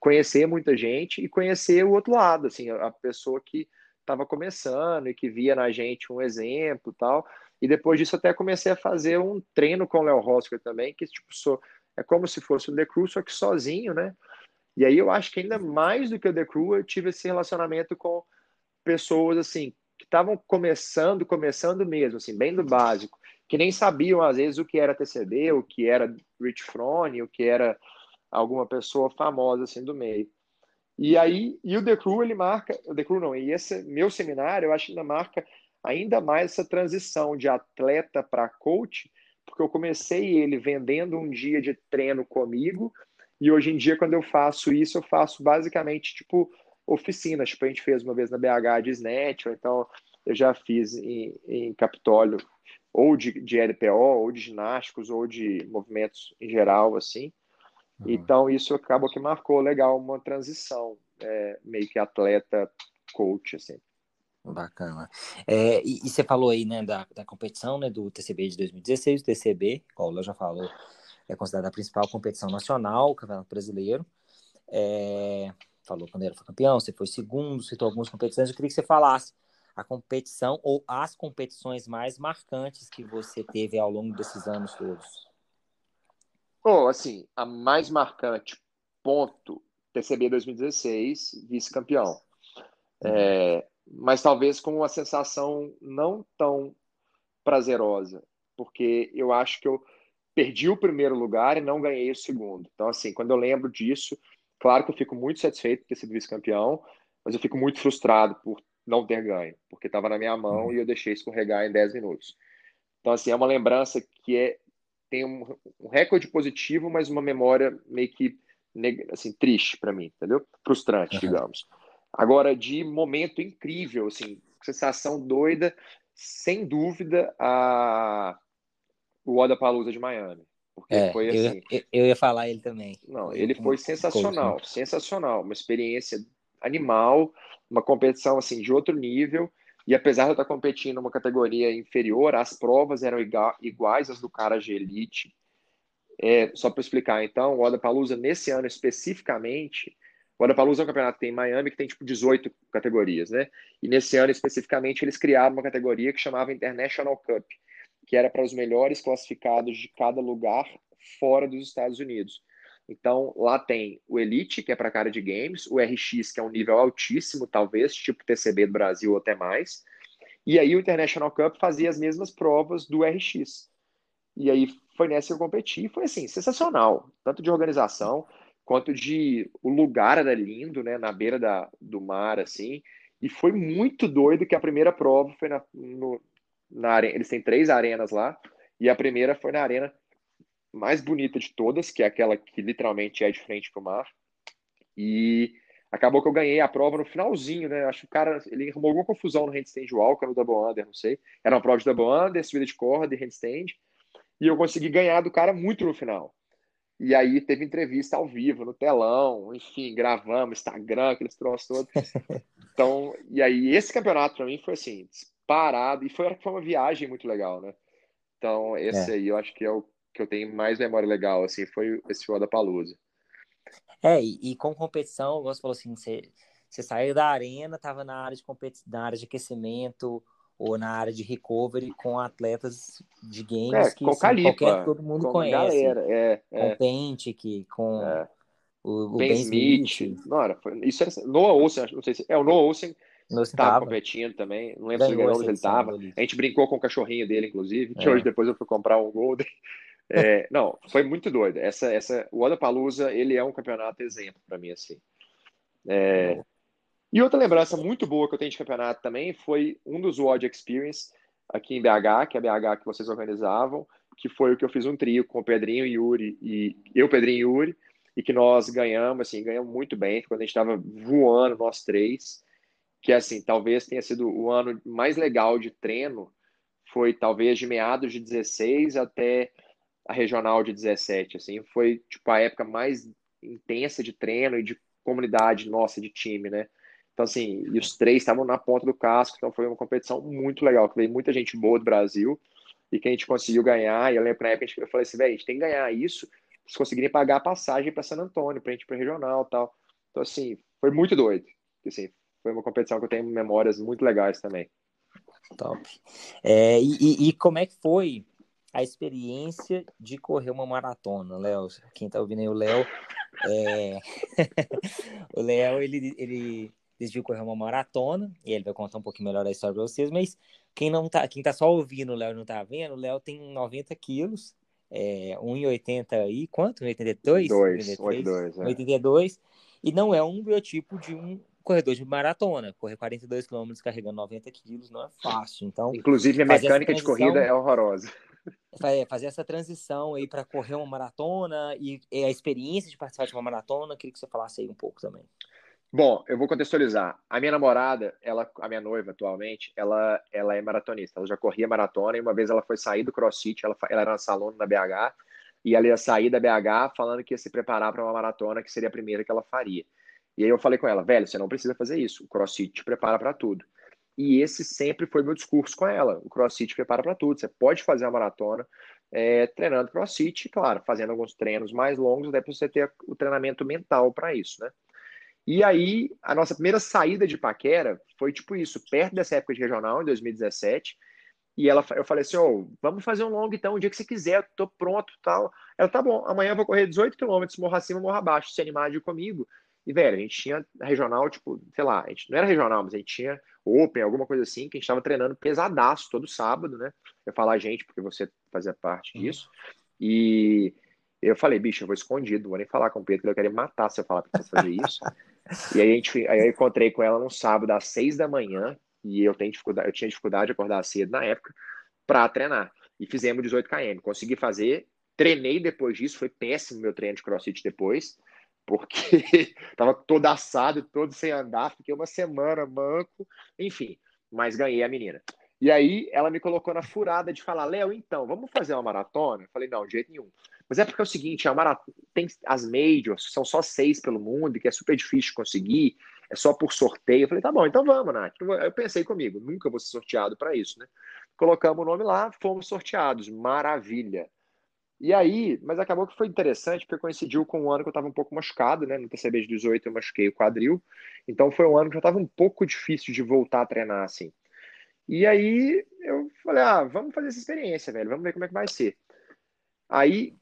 conhecer muita gente e conhecer o outro lado, assim, a pessoa que estava começando e que via na gente um exemplo tal. E depois disso até comecei a fazer um treino com o Léo Rosker também, que tipo, sou, é como se fosse o The Crew, só que sozinho, né? E aí eu acho que ainda mais do que o The Crew, eu tive esse relacionamento com pessoas assim, que estavam começando, começando mesmo, assim, bem do básico, que nem sabiam, às vezes, o que era TCB, o que era Rich Froning, o que era alguma pessoa famosa assim do meio. E aí, e o The Crew, ele marca, o The Crew não, e esse meu seminário, eu acho que ainda marca ainda mais essa transição de atleta para coach, porque eu comecei ele vendendo um dia de treino comigo, e hoje em dia, quando eu faço isso, eu faço basicamente, tipo, oficinas, tipo, a gente fez uma vez na BH de SNET, ou então eu já fiz em, em Capitólio, ou de, de LPO, ou de ginásticos, ou de movimentos em geral, assim. Uhum. Então, isso acabou que marcou legal uma transição, é, meio que atleta-coach, assim. Bacana. É, e, e, você falou aí, né, da, da competição, né, do TCB de 2016, o TCB, como Léo já falou, é considerada a principal competição nacional, o Campeonato Brasileiro. É, falou quando ele foi campeão, você foi segundo, citou algumas competições, eu queria que você falasse a competição ou as competições mais marcantes que você teve ao longo desses anos todos. Bom, assim, a mais marcante, ponto, TCB 2016, vice-campeão. Uhum. É, mas talvez com uma sensação não tão prazerosa, porque eu acho que eu perdi o primeiro lugar e não ganhei o segundo. Então, assim, quando eu lembro disso, claro que eu fico muito satisfeito por ter sido vice-campeão, mas eu fico muito frustrado por não ter ganho, porque estava na minha mão e eu deixei escorregar em 10 minutos. Então, assim, é uma lembrança que é, tem um, um recorde positivo, mas uma memória meio que assim, triste para mim, entendeu? Frustrante, uhum. digamos. Agora, de momento incrível, assim, sensação doida, sem dúvida, a o Odapalooza de Miami. Porque é, foi assim. Eu, eu, ia falar ele também. Não, ele foi sensacional, né? sensacional. Uma experiência animal, uma competição assim de outro nível. E apesar de eu estar competindo numa categoria inferior, as provas eram iguais às do cara de elite. É, só para explicar, então, o Odapalooza, nesse ano especificamente, o Odapalooza é um campeonato que tem em Miami que tem tipo 18 categorias, né? E nesse ano especificamente eles criaram uma categoria que chamava International Cup, que era para os melhores classificados de cada lugar fora dos Estados Unidos. Então, lá tem o Elite, que é para cara de games, o RX, que é um nível altíssimo, talvez, tipo TCB do Brasil ou até mais. E aí o International Cup fazia as mesmas provas do RX. E aí foi nessa que eu competi, foi assim, sensacional, tanto de organização quanto de o lugar era lindo, né, na beira da, do mar assim, e foi muito doido que a primeira prova foi na, no, na arena, eles têm três arenas lá, e a primeira foi na arena mais bonita de todas, que é aquela que literalmente é de frente para o mar. E acabou que eu ganhei a prova no finalzinho, né? Acho que o cara ele arrumou alguma confusão no handstand walker, no double under, não sei. Era uma prova de double under, subida de corda e handstand. E eu consegui ganhar do cara muito no final. E aí teve entrevista ao vivo, no telão, enfim, gravamos, Instagram, aqueles troços todos. Então, e aí esse campeonato para mim foi assim, parado. E foi, foi uma viagem muito legal, né? Então, esse é. aí eu acho que é o que eu tenho mais memória legal, assim, foi esse da Palusa. É, e, e, com competição, você falou assim, você, você saiu da arena, estava na área de competição, na área de aquecimento ou na área de recovery com atletas de games é, que com assim, Calipa, qualquer todo mundo conhece. Galera, é, é. Com Pentic, com é. o, o Ben, ben Smith. Smith. Não, era, foi, isso era Noah Olsen, não sei se é o Noah Olsen estava competindo também. Não lembro Ganhou se ele estava. A gente brincou com o cachorrinho dele, inclusive, que é. hoje depois eu fui comprar um Golden. É, não, foi muito doido. Essa, essa, o Odapalooza, ele é um campeonato exemplo para mim, assim. É, e outra lembrança muito boa que eu tenho de campeonato também foi um dos WOD Experience aqui em BH, que é a BH que vocês organizavam, que foi o que eu fiz um trio com o Pedrinho e Yuri, e eu, Pedrinho e Yuri, e que nós ganhamos, assim, ganhamos muito bem, quando a gente estava voando, nós três que assim, talvez tenha sido o ano mais legal de treino, foi talvez de meados de 16 até a regional de 17, assim, foi tipo a época mais intensa de treino e de comunidade nossa de time, né? Então assim, e os três estavam na ponta do casco, então foi uma competição muito legal, que veio muita gente boa do Brasil e que a gente conseguiu ganhar, e eu lembro na época eu falei assim, velho, a gente tem que ganhar isso, se conseguirem pagar a passagem para San Antônio, pra gente ir para regional, tal. Então assim, foi muito doido. Assim, foi uma competição que eu tenho memórias muito legais também. Top. É, e, e, como é que foi a experiência de correr uma maratona, Léo? Quem tá ouvindo aí, o Léo. É... o Léo, ele, ele decidiu correr uma maratona, e ele vai contar um pouquinho melhor a história para vocês, mas quem não tá, quem tá só ouvindo o Léo não tá vendo, o Léo tem 90 quilos, é, 1,80 e quanto? 1,82? 2, 82, é. 82, e não é um biotipo de um corredor de maratona. Correr 42 quilômetros carregando 90 quilos não é fácil. Então, Inclusive, a mecânica de corrida é horrorosa. Fazer essa transição aí para correr uma maratona e, e, a experiência de participar de uma maratona, queria que você falasse aí um pouco também. Bom, eu vou contextualizar. A minha namorada, ela, a minha noiva atualmente, ela, ela é maratonista. Ela já corria maratona e uma vez ela foi sair do CrossFit, ela, ela era uma salona na BH e ela ia sair da BH falando que ia se preparar para uma maratona que seria a primeira que ela faria. E aí eu falei com ela, velho, você não precisa fazer isso. O CrossFit te prepara para tudo. E esse sempre foi meu discurso com ela. O CrossFit prepara para tudo. Você pode fazer a maratona é, treinando CrossFit, claro, fazendo alguns treinos mais longos, daí para você ter o treinamento mental para isso, né? E aí, a nossa primeira saída de paquera foi tipo isso, perto dessa época de regional, em 2017. E ela, eu falei assim: oh, vamos fazer um longo então, o dia que você quiser, eu tô pronto tal. Ela, tá bom, amanhã eu vou correr 18 quilômetros, morra acima, morra abaixo, se animar de ir comigo. E, velho, a gente tinha regional, tipo, sei lá, a gente não era regional, mas a gente tinha Open, alguma coisa assim, que a gente tava treinando pesadaço todo sábado, né? Eu falar a gente, porque você fazia parte disso. E eu falei, bicho, eu vou escondido, vou nem falar com o Pedro, que eu quero matar se eu falar pra fazer isso. E aí, a gente, aí eu encontrei com ela no sábado às seis da manhã, e eu, tenho dificuldade, eu tinha dificuldade de acordar cedo na época, para treinar. E fizemos 18 km. Consegui fazer, treinei depois disso, foi péssimo meu treino de crossfit depois, porque tava todo assado, todo sem andar, fiquei uma semana manco, enfim, mas ganhei a menina. E aí ela me colocou na furada de falar, Léo, então, vamos fazer uma maratona? Eu falei, não, de jeito nenhum. Mas é porque é o seguinte, a maratona, tem as majors, são só seis pelo mundo, que é super difícil de conseguir, é só por sorteio. Eu falei, tá bom, então vamos, Nath. Eu pensei comigo, nunca vou ser sorteado para isso, né? Colocamos o nome lá, fomos sorteados, maravilha. E aí, mas acabou que foi interessante, porque coincidiu com um ano que eu estava um pouco machucado, né? No TCB de 18 eu machuquei o quadril, então foi um ano que já estava um pouco difícil de voltar a treinar, assim. E aí eu falei, ah, vamos fazer essa experiência, velho, vamos ver como é que vai ser. Aí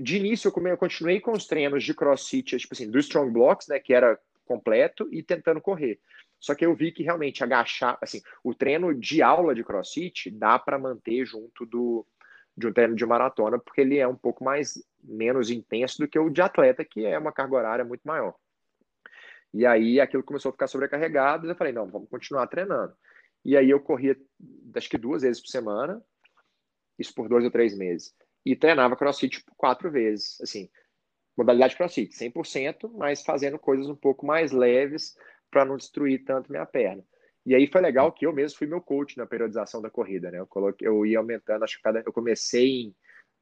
de início eu, continuei com os treinos de crossfit, tipo assim, do Strong Blocks, né, que era completo, e tentando correr. Só que eu vi que realmente agachar, assim, o treino de aula de crossfit dá para manter junto do de um treino de maratona, porque ele é um pouco mais menos intenso do que o de atleta, que é uma carga horária muito maior. E aí aquilo começou a ficar sobrecarregado, e eu falei, não, vamos continuar treinando. E aí eu corria acho que duas vezes por semana, isso por dois ou três meses e treinava crossfit quatro vezes, assim, modalidade crossfit, 100%, mas fazendo coisas um pouco mais leves para não destruir tanto minha perna. E aí foi legal que eu mesmo fui meu coach na periodização da corrida, né? Eu, coloquei, eu ia aumentando, acho que cada, eu comecei em,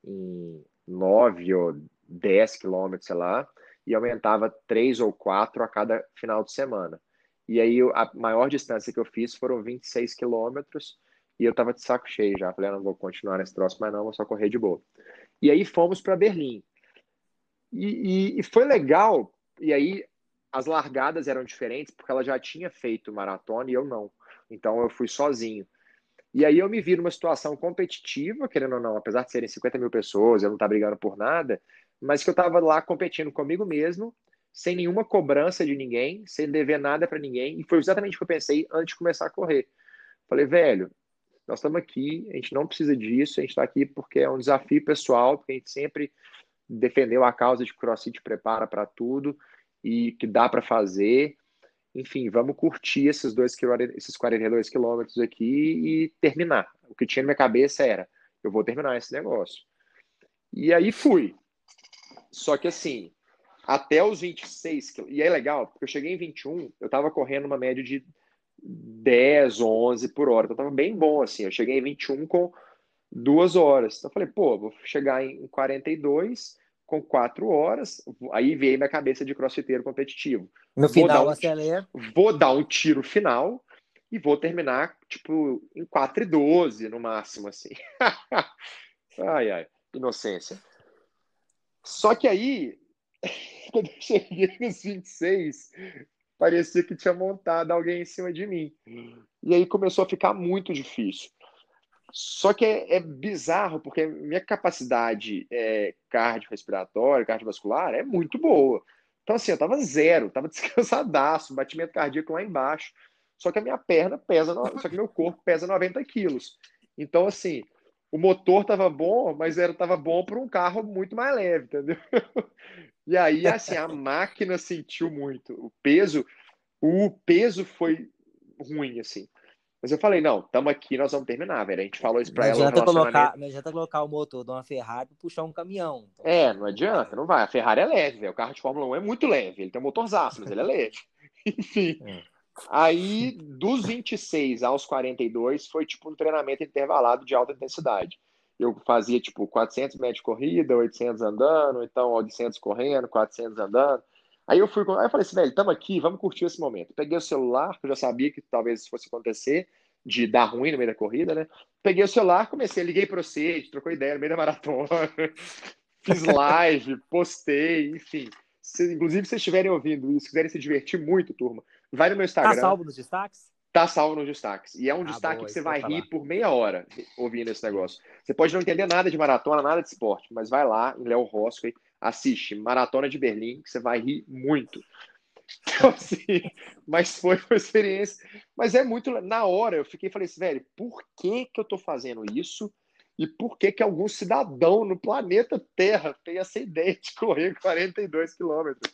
em 9 ou 10 quilômetros, sei lá, e aumentava 3 ou 4 a cada final de semana. E aí a maior distância que eu fiz foram 26 quilômetros, e eu tava de saco cheio já. Falei, ah, não vou continuar nesse troço, mas não, vou só correr de boa. E aí fomos para Berlim. E, e, e, foi legal. E aí as largadas eram diferentes, porque ela já tinha feito maratona e eu não. Então eu fui sozinho. E aí eu me vi numa situação competitiva, querendo ou não, apesar de serem 50 mil pessoas, eu não estava brigando por nada, mas que eu estava lá competindo comigo mesmo, sem nenhuma cobrança de ninguém, sem dever nada para ninguém. E foi exatamente o que eu pensei antes de começar a correr. Falei, velho, nós estamos aqui, a gente não precisa disso, a gente está aqui porque é um desafio pessoal, porque a gente sempre defendeu a causa de CrossFit prepara para tudo e que dá para fazer. Enfim, vamos curtir esses, dois, esses 42 quilômetros aqui e terminar. O que tinha na minha cabeça era, eu vou terminar esse negócio. E aí fui. Só que assim, até os 26, e é legal, porque eu cheguei em 21, eu estava correndo uma média de 10, 11 por hora. Então tava bem bom, assim. Eu cheguei em 21 com duas horas. Então eu falei, pô, vou chegar em 42 com quatro horas. Aí veio minha cabeça de crossfiteiro competitivo. No vou final, um, acelera. Vou dar um tiro final e vou terminar, tipo, em 4 e 12 no máximo, assim. ai, ai, inocência. Só que aí, quando eu cheguei nos 26, parecia que tinha montado alguém em cima de mim. E aí começou a ficar muito difícil. Só que é, é bizarro, porque minha capacidade é, cardiorrespiratória, cardiovascular é muito boa. Então, assim, eu tava zero, tava descansadaço, batimento cardíaco lá embaixo. Só que a minha perna pesa, só que meu corpo pesa 90 quilos. Então, assim, o motor tava bom, mas era tava bom para um carro muito mais leve, entendeu? E aí, assim, a máquina sentiu muito. O peso, o peso foi ruim, assim. Mas eu falei, não, estamos aqui, nós vamos terminar, velho. A gente falou isso para ela. Adianta, colocar, não adianta colocar o motor de uma Ferrari para puxar um caminhão. Então... É, não adianta, não vai. A Ferrari é leve, velho. O carro de Fórmula 1 é muito leve. Ele tem um motorzaço, mas ele é leve. Enfim. É. Aí, dos 26 aos 42, foi tipo um treinamento intervalado de alta intensidade. Eu fazia tipo 400 metros de corrida, 800 andando, então 800 correndo, 400 andando. Aí eu fui, aí eu falei assim, velho, estamos aqui, vamos curtir esse momento. Peguei o celular, que eu já sabia que talvez fosse acontecer, de dar ruim no meio da corrida, né? Peguei o celular, comecei, liguei para você, trocou ideia no meio da maratona, fiz live, postei, enfim. Se, inclusive, se vocês estiverem ouvindo isso, quiserem se divertir muito, turma, vai no meu Instagram. Tá salvo nos destaques? Tá salvo nos destaques. E é um ah, destaque boa, que você vai rir por meia hora ouvindo esse negócio. Você pode não entender nada de maratona, nada de esporte, mas vai lá em Léo Roscoe, assiste Maratona de Berlim, que você vai rir muito. Então, assim, mas foi uma experiência. Mas é muito. Na hora eu fiquei falei assim, velho, por que, que eu tô fazendo isso? E por que, que algum cidadão no planeta Terra tem essa ideia de correr 42 quilômetros?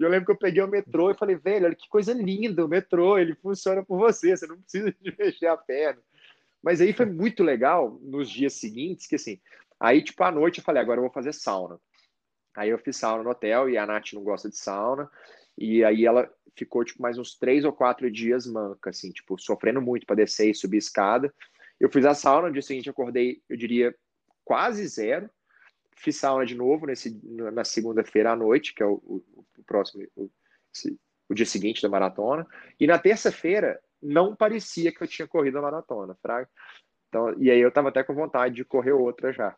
E eu lembro que eu peguei o metrô e falei, velho, olha que coisa linda o metrô, ele funciona por você, você não precisa de mexer a perna. Mas aí foi muito legal nos dias seguintes, que assim, aí tipo à noite eu falei, agora eu vou fazer sauna. Aí eu fiz sauna no hotel e a Nath não gosta de sauna. E aí ela ficou tipo mais uns três ou quatro dias manca, assim, tipo, sofrendo muito para descer e subir escada. Eu fiz a sauna, no dia seguinte acordei, eu diria, quase zero. Fiz sauna de novo nesse, na segunda-feira à noite, que é o, o, o próximo, o, esse, o, dia seguinte da maratona. E na terça-feira não parecia que eu tinha corrido a maratona. Então, e aí eu tava até com vontade de correr outra já,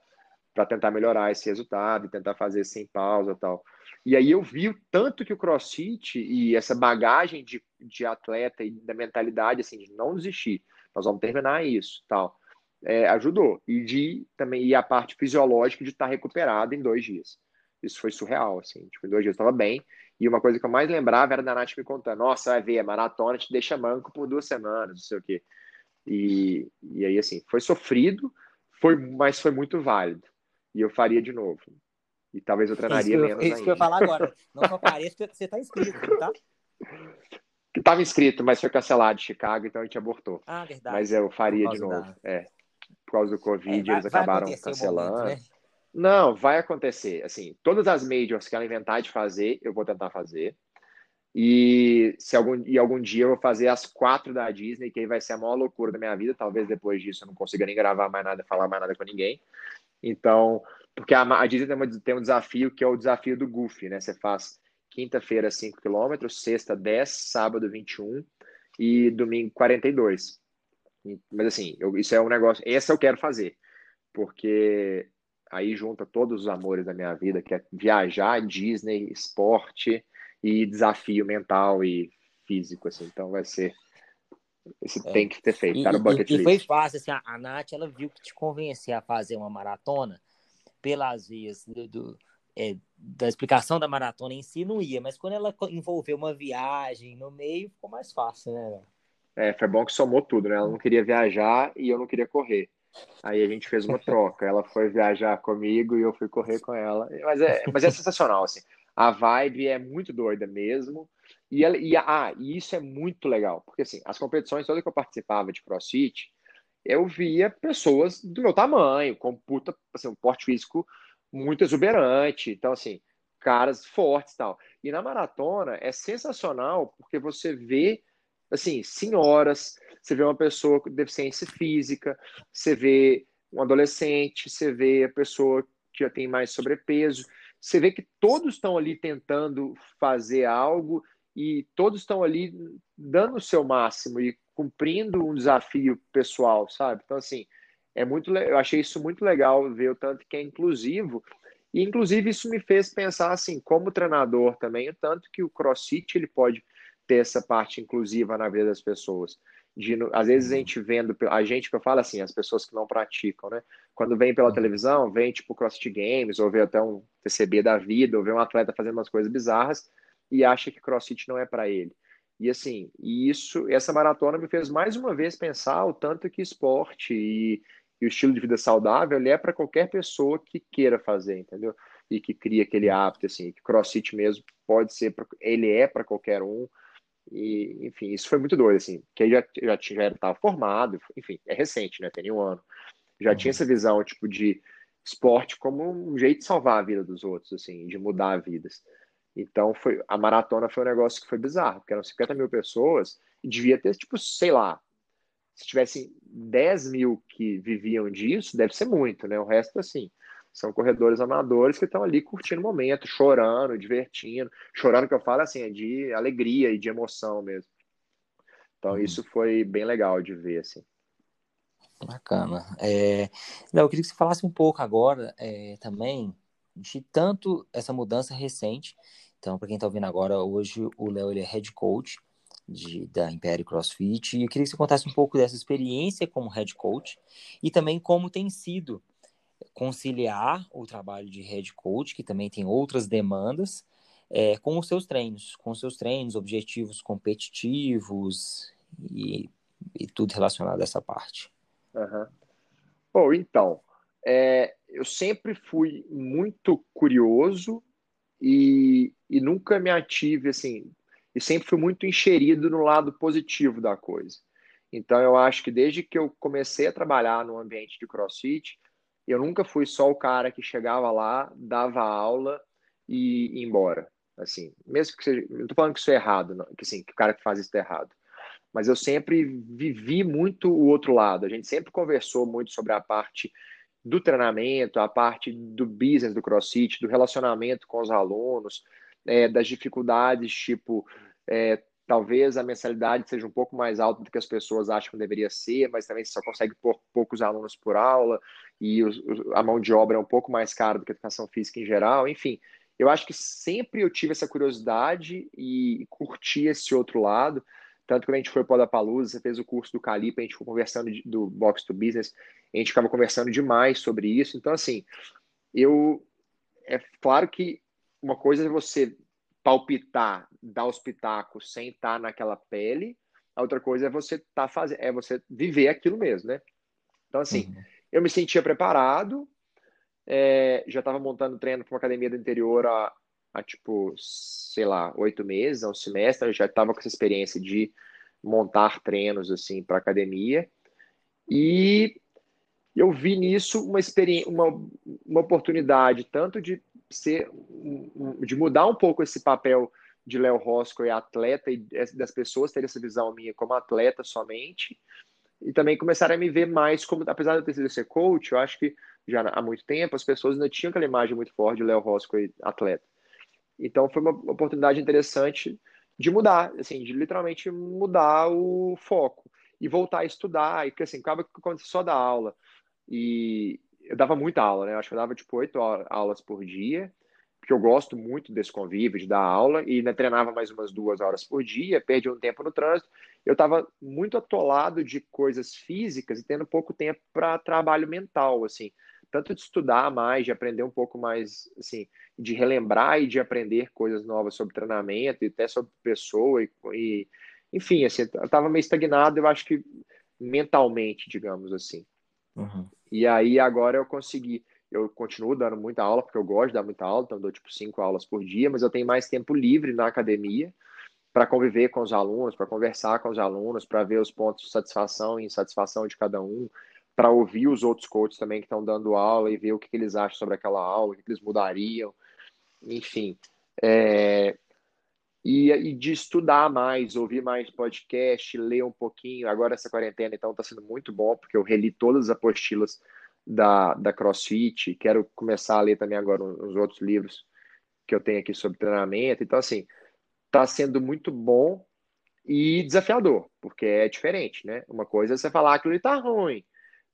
para tentar melhorar esse resultado tentar fazer sem pausa tal. E aí eu vi o tanto que o CrossFit e essa bagagem de, de atleta e da mentalidade assim de não desistir, nós vamos terminar isso, tal é, ajudou. E de também e a parte fisiológica de estar recuperado em dois dias. Isso foi surreal, assim. Tipo, em dois dias eu estava bem. E uma coisa que eu mais lembrava era da Nath me contando: Nossa, vai ver, a maratona te deixa manco por duas semanas, não sei o quê. E, e aí, assim, foi sofrido, foi, mas foi muito válido. E eu faria de novo. E talvez eu treinaria isso, menos. Isso ainda. que eu ia falar agora. Não só que você está inscrito, tá? Que estava inscrito, mas foi cancelado de Chicago, então a gente abortou. Ah, verdade. Mas eu faria de novo. É causa do Covid, é, vai, eles acabaram cancelando. Momento, né? Não, vai acontecer. Assim, todas as majors que ela inventar de fazer, eu vou tentar fazer. E se algum, e algum dia eu vou fazer as quatro da Disney, que aí vai ser a maior loucura da minha vida. Talvez depois disso eu não consiga nem gravar mais nada, falar mais nada com ninguém. Então, porque a, a Disney tem, uma, tem um desafio que é o desafio do Goofy, né? Você faz quinta-feira 5 km, sexta 10, sábado 21 e domingo 42. Mas assim, eu, isso é um negócio. Esse eu quero fazer, porque aí junta todos os amores da minha vida, que é viajar, Disney, esporte e desafio mental e físico, assim. Então vai ser. Esse é. tem que ter feito, e, tá no bucket e. E foi fácil, assim, a, a Nath, ela viu que te convencer a fazer uma maratona pelas vias do, do é, da explicação da maratona em si não ia, mas quando ela envolveu uma viagem no meio, ficou mais fácil, né? É, foi bom que somou tudo, né? Ela não queria viajar e eu não queria correr. Aí a gente fez uma troca. Ela foi viajar comigo e eu fui correr com ela. Mas é, mas é sensacional, assim. A vibe é muito doida mesmo. E, ela, e, ah, e isso é muito legal. Porque, assim, as competições todas que eu participava de CrossFit, eu via pessoas do meu tamanho, com puta, assim, um porte físico muito exuberante. Então, assim, caras fortes e tal. E na maratona é sensacional porque você vê assim, senhoras, você vê uma pessoa com deficiência física, você vê um adolescente, você vê a pessoa que já tem mais sobrepeso, você vê que todos estão ali tentando fazer algo e todos estão ali dando o seu máximo e cumprindo um desafio pessoal, sabe? Então, assim, é muito, eu achei isso muito legal ver o tanto que é inclusivo e, inclusive, isso me fez pensar, assim, como treinador também, o tanto que o CrossFit ele pode ter essa parte inclusiva na vida das pessoas. De, às vezes a uhum. gente vendo, a gente que eu falo assim, as pessoas que não praticam, né? Quando vem pela uhum. televisão, vem tipo CrossFit Games, ou vê até um TCB da vida, ou vê um atleta fazendo umas coisas bizarras, e acha que CrossFit não é para ele. E assim, isso, essa maratona me fez mais uma vez pensar o tanto que esporte e, e o estilo de vida saudável é para qualquer pessoa que queira fazer, entendeu? E que cria aquele hábito, assim, que CrossFit mesmo pode ser, pra, ele é para qualquer um. E, enfim, isso foi muito doido, assim, que aí já, já, já estava formado, enfim, é recente, né? Tem um ano. Já uhum. tinha essa visão, tipo, de esporte como um jeito de salvar a vida dos outros, assim, de mudar vidas. Então, foi, a maratona foi um negócio que foi bizarro, porque eram 50 mil pessoas e devia ter, tipo, sei lá, se tivessem 10 mil que viviam disso, deve ser muito, né? O resto, assim, são corredores amadores que estão ali curtindo o momento, chorando, divertindo. Chorando, que eu falo, assim, é de alegria e de emoção mesmo. Então, uhum. isso foi bem legal de ver, assim. Bacana. É... Não, eu queria que você falasse um pouco agora é, também de tanto essa mudança recente. Então, para quem está ouvindo agora, hoje o Léo ele é head coach de, da Império CrossFit. E eu queria que você contasse um pouco dessa experiência como head coach e também como tem sido conciliar o trabalho de head coach, que também tem outras demandas, é, com os seus treinos, com os seus treinos, objetivos competitivos e, e tudo relacionado a essa parte. Uhum. Bom, então, é, eu sempre fui muito curioso e, e nunca me ative assim, e sempre fui muito enxerido no lado positivo da coisa. Então, eu acho que desde que eu comecei a trabalhar no ambiente de crossfit, eu nunca fui só o cara que chegava lá, dava aula e ia embora. Assim, mesmo que seja. Não tô falando que isso é errado, não, que, assim, que o cara que faz isso é errado. Mas eu sempre vivi muito o outro lado. A gente sempre conversou muito sobre a parte do treinamento, a parte do business do CrossFit, do relacionamento com os alunos, é, das dificuldades, tipo, é, talvez a mensalidade seja um pouco mais alta do que as pessoas acham que deveria ser, mas também você só consegue pôr poucos alunos por aula e os, a mão de obra é um pouco mais cara do que a educação física em geral, enfim. Eu acho que sempre eu tive essa curiosidade e curti esse outro lado. Tanto que a gente foi para o Palusa, você fez o curso do Calipa, a gente foi conversando de, do Box to Business, a gente ficava conversando demais sobre isso. Então, assim, eu. É claro que uma coisa é você palpitar, dar os pitacos sem estar naquela pele, a outra coisa é você tá fazendo, é você viver aquilo mesmo, né? Então, assim, uhum. eu me sentia preparado, é, já estava montando treino para uma academia do interior há, há, tipo, sei lá, oito meses, um semestre, eu já estava com essa experiência de montar treinos, assim, para academia, e eu vi nisso uma, experiência, uma, uma oportunidade tanto de ser de mudar um pouco esse papel de Léo Rosco e atleta e das pessoas terem essa visão minha como atleta somente e também começarem a me ver mais como apesar de eu ter sido ser coach eu acho que já há muito tempo as pessoas ainda tinham aquela imagem muito forte de Léo Rosco e atleta. Então foi uma oportunidade interessante de mudar assim de literalmente mudar o foco e voltar a estudar e que assim acaba que acontece só da aula e eu dava muita aula, né? Eu acho que eu dava tipo oito aulas por dia, porque eu gosto muito desse convívio, de dar aula, e treinava mais umas duas horas por dia, perdi um tempo no trânsito. Eu estava muito atolado de coisas físicas e tendo pouco tempo para trabalho mental, assim, tanto de estudar mais, de aprender um pouco mais, assim, de relembrar e de aprender coisas novas sobre treinamento e até sobre pessoa e, e enfim, assim, eu estava meio estagnado, eu acho que mentalmente, digamos assim. Uhum. E aí agora eu consegui, eu continuo dando muita aula, porque eu gosto de dar muita aula, então dou tipo cinco aulas por dia, mas eu tenho mais tempo livre na academia para conviver com os alunos, para conversar com os alunos, para ver os pontos de satisfação e insatisfação de cada um, para ouvir os outros coaches também que estão dando aula e ver o que, que, eles acham sobre aquela aula, o que, que eles mudariam, enfim. É, e, e, de estudar mais, ouvir mais podcast, ler um pouquinho. Agora essa quarentena, então, está sendo muito bom, porque eu reli todas as apostilas da, da CrossFit, quero começar a ler também agora uns outros livros que eu tenho aqui sobre treinamento. Então, assim, está sendo muito bom e desafiador, porque é diferente, né? Uma coisa é você falar que ele tá ruim,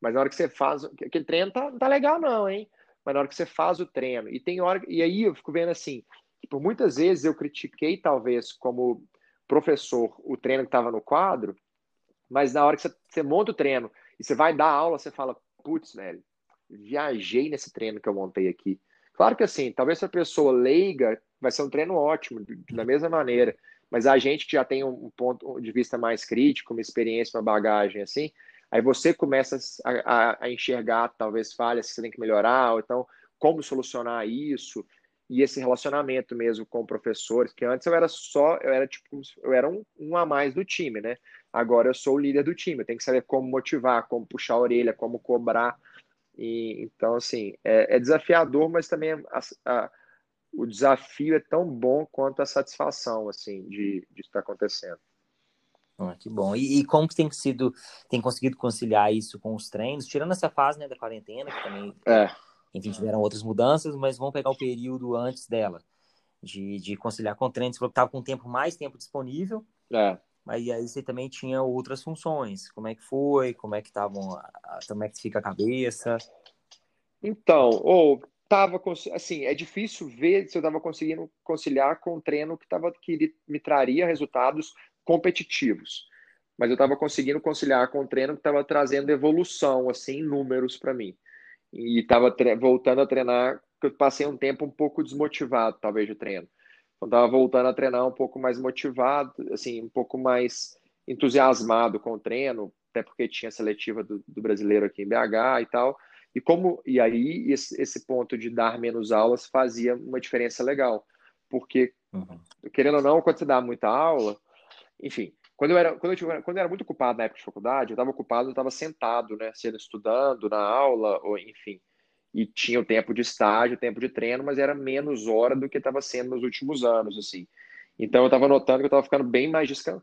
mas na hora que você faz, aquele treino tá, tá legal não, hein? Mas na hora que você faz o treino, e tem hora, e aí eu fico vendo assim, por muitas vezes eu critiquei, talvez, como professor, o treino que estava no quadro, mas na hora que você, monta o treino e você vai dar aula, você fala, putz, velho, viajei nesse treino que eu montei aqui. Claro que assim, talvez a pessoa leiga vai ser um treino ótimo, da mesma maneira. Mas a gente que já tem um ponto de vista mais crítico, uma experiência, uma bagagem assim, aí você começa a, a, a enxergar talvez falhas que você tem que melhorar, ou então como solucionar isso e esse relacionamento mesmo com professores, que antes eu era só, eu era tipo, eu era um, um a mais do time, né? Agora eu sou o líder do time, eu tenho que saber como motivar, como puxar a orelha, como cobrar. E, então, assim, é, é desafiador, mas também a, a, o desafio é tão bom quanto a satisfação, assim, de, de estar acontecendo. Ah, que bom. E, e, como que tem sido, tem conseguido conciliar isso com os treinos, tirando essa fase, né, da quarentena, que também, é. Enfim, tiveram outras mudanças, mas vamos pegar o período antes dela, de, de conciliar com treinos. Você falou que estava com tempo, mais tempo disponível. É. Mas aí você também tinha outras funções. Como é que foi? Como é que estavam? Como é que fica a cabeça? Então, ou tava assim, é difícil ver se eu estava conseguindo conciliar com um treino que tava que me traria resultados competitivos. Mas eu estava conseguindo conciliar com um treino que estava trazendo evolução assim, em números para mim. E estava voltando a treinar, que eu passei um tempo um pouco desmotivado, talvez de treino. Então, estava voltando a treinar um pouco mais motivado, assim, um pouco mais entusiasmado com o treino, até porque tinha seletiva do, do brasileiro aqui em BH e tal. E como e aí esse, esse, ponto de dar menos aulas fazia uma diferença legal, porque uhum. querendo ou não, quando você dá muita aula, enfim, quando eu era quando eu, tive, quando eu era muito ocupado na época de faculdade, eu estava ocupado, eu estava sentado, né, sendo estudando na aula ou enfim e tinha o tempo de estágio, o tempo de treino, mas era menos hora do que estava sendo nos últimos anos, assim. Então eu estava notando que eu estava ficando bem mais, descan...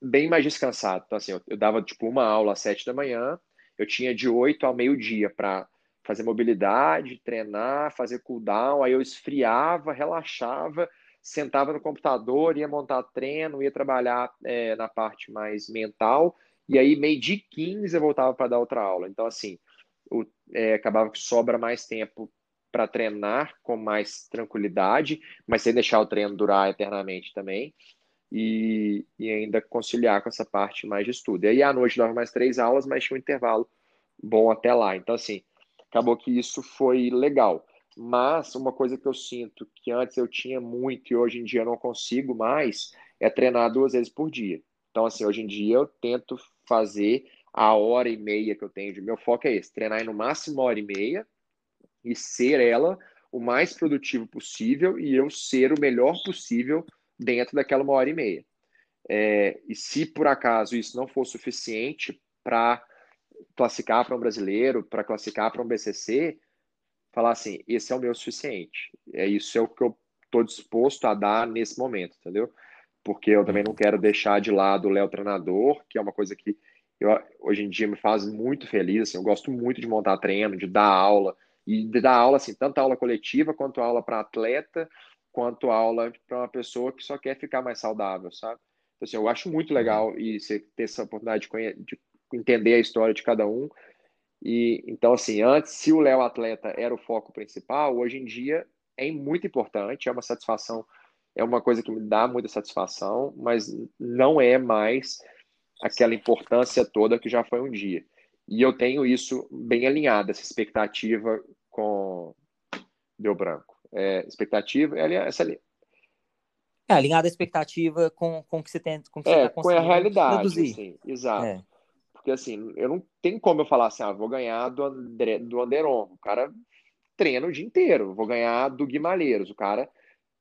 bem mais descansado. Então, assim, eu, eu, dava tipo uma aula às sete da manhã, eu tinha de oito ao meio-dia para fazer mobilidade, treinar, fazer cooldown, aí eu esfriava, relaxava, sentava no computador, ia montar treino, ia trabalhar é, na parte mais mental, e aí meio de 15 eu voltava para dar outra aula. Então, assim, o, é, acabava que sobra mais tempo para treinar com mais tranquilidade, mas sem deixar o treino durar eternamente também, e, e ainda conciliar com essa parte mais de estudo. E aí à noite dava mais três aulas, mas tinha um intervalo bom até lá. Então, assim, acabou que isso foi legal. Mas uma coisa que eu sinto que antes eu tinha muito e hoje em dia eu não consigo mais é treinar duas vezes por dia. Então, assim, hoje em dia eu tento fazer a hora e meia que eu tenho de meu foco é esse, treinar no máximo uma hora e meia e ser ela o mais produtivo possível e eu ser o melhor possível dentro daquela uma hora e meia. É, e se por acaso isso não for suficiente para classificar para um brasileiro, para classificar para um BCC, falar assim, esse é o meu suficiente. É isso é o que eu estou disposto a dar nesse momento, entendeu? Porque eu também não quero deixar de lado o Léo treinador, que é uma coisa que eu, hoje em dia me faz muito feliz. Assim, eu gosto muito de montar treino, de dar aula e de dar aula assim, tanto aula coletiva quanto aula para atleta, quanto aula para uma pessoa que só quer ficar mais saudável, sabe? Então, assim, eu acho muito legal e você ter essa oportunidade de, de entender a história de cada um. E então, assim, antes, se o Léo atleta era o foco principal, hoje em dia é muito importante, é uma satisfação, é uma coisa que me dá muita satisfação, mas não é mais aquela importância toda que já foi um dia. E eu tenho isso bem alinhado, essa expectativa com Deu Branco. É, expectativa, é essa ali. É, alinhada a expectativa com, com o que você tem com, que é, tá com a realidade, assim, exato. É. Porque assim, eu não tenho como eu falar assim, ah, vou ganhar do, André, do Anderon. O cara treina o dia inteiro. Vou ganhar do Guimarães. O cara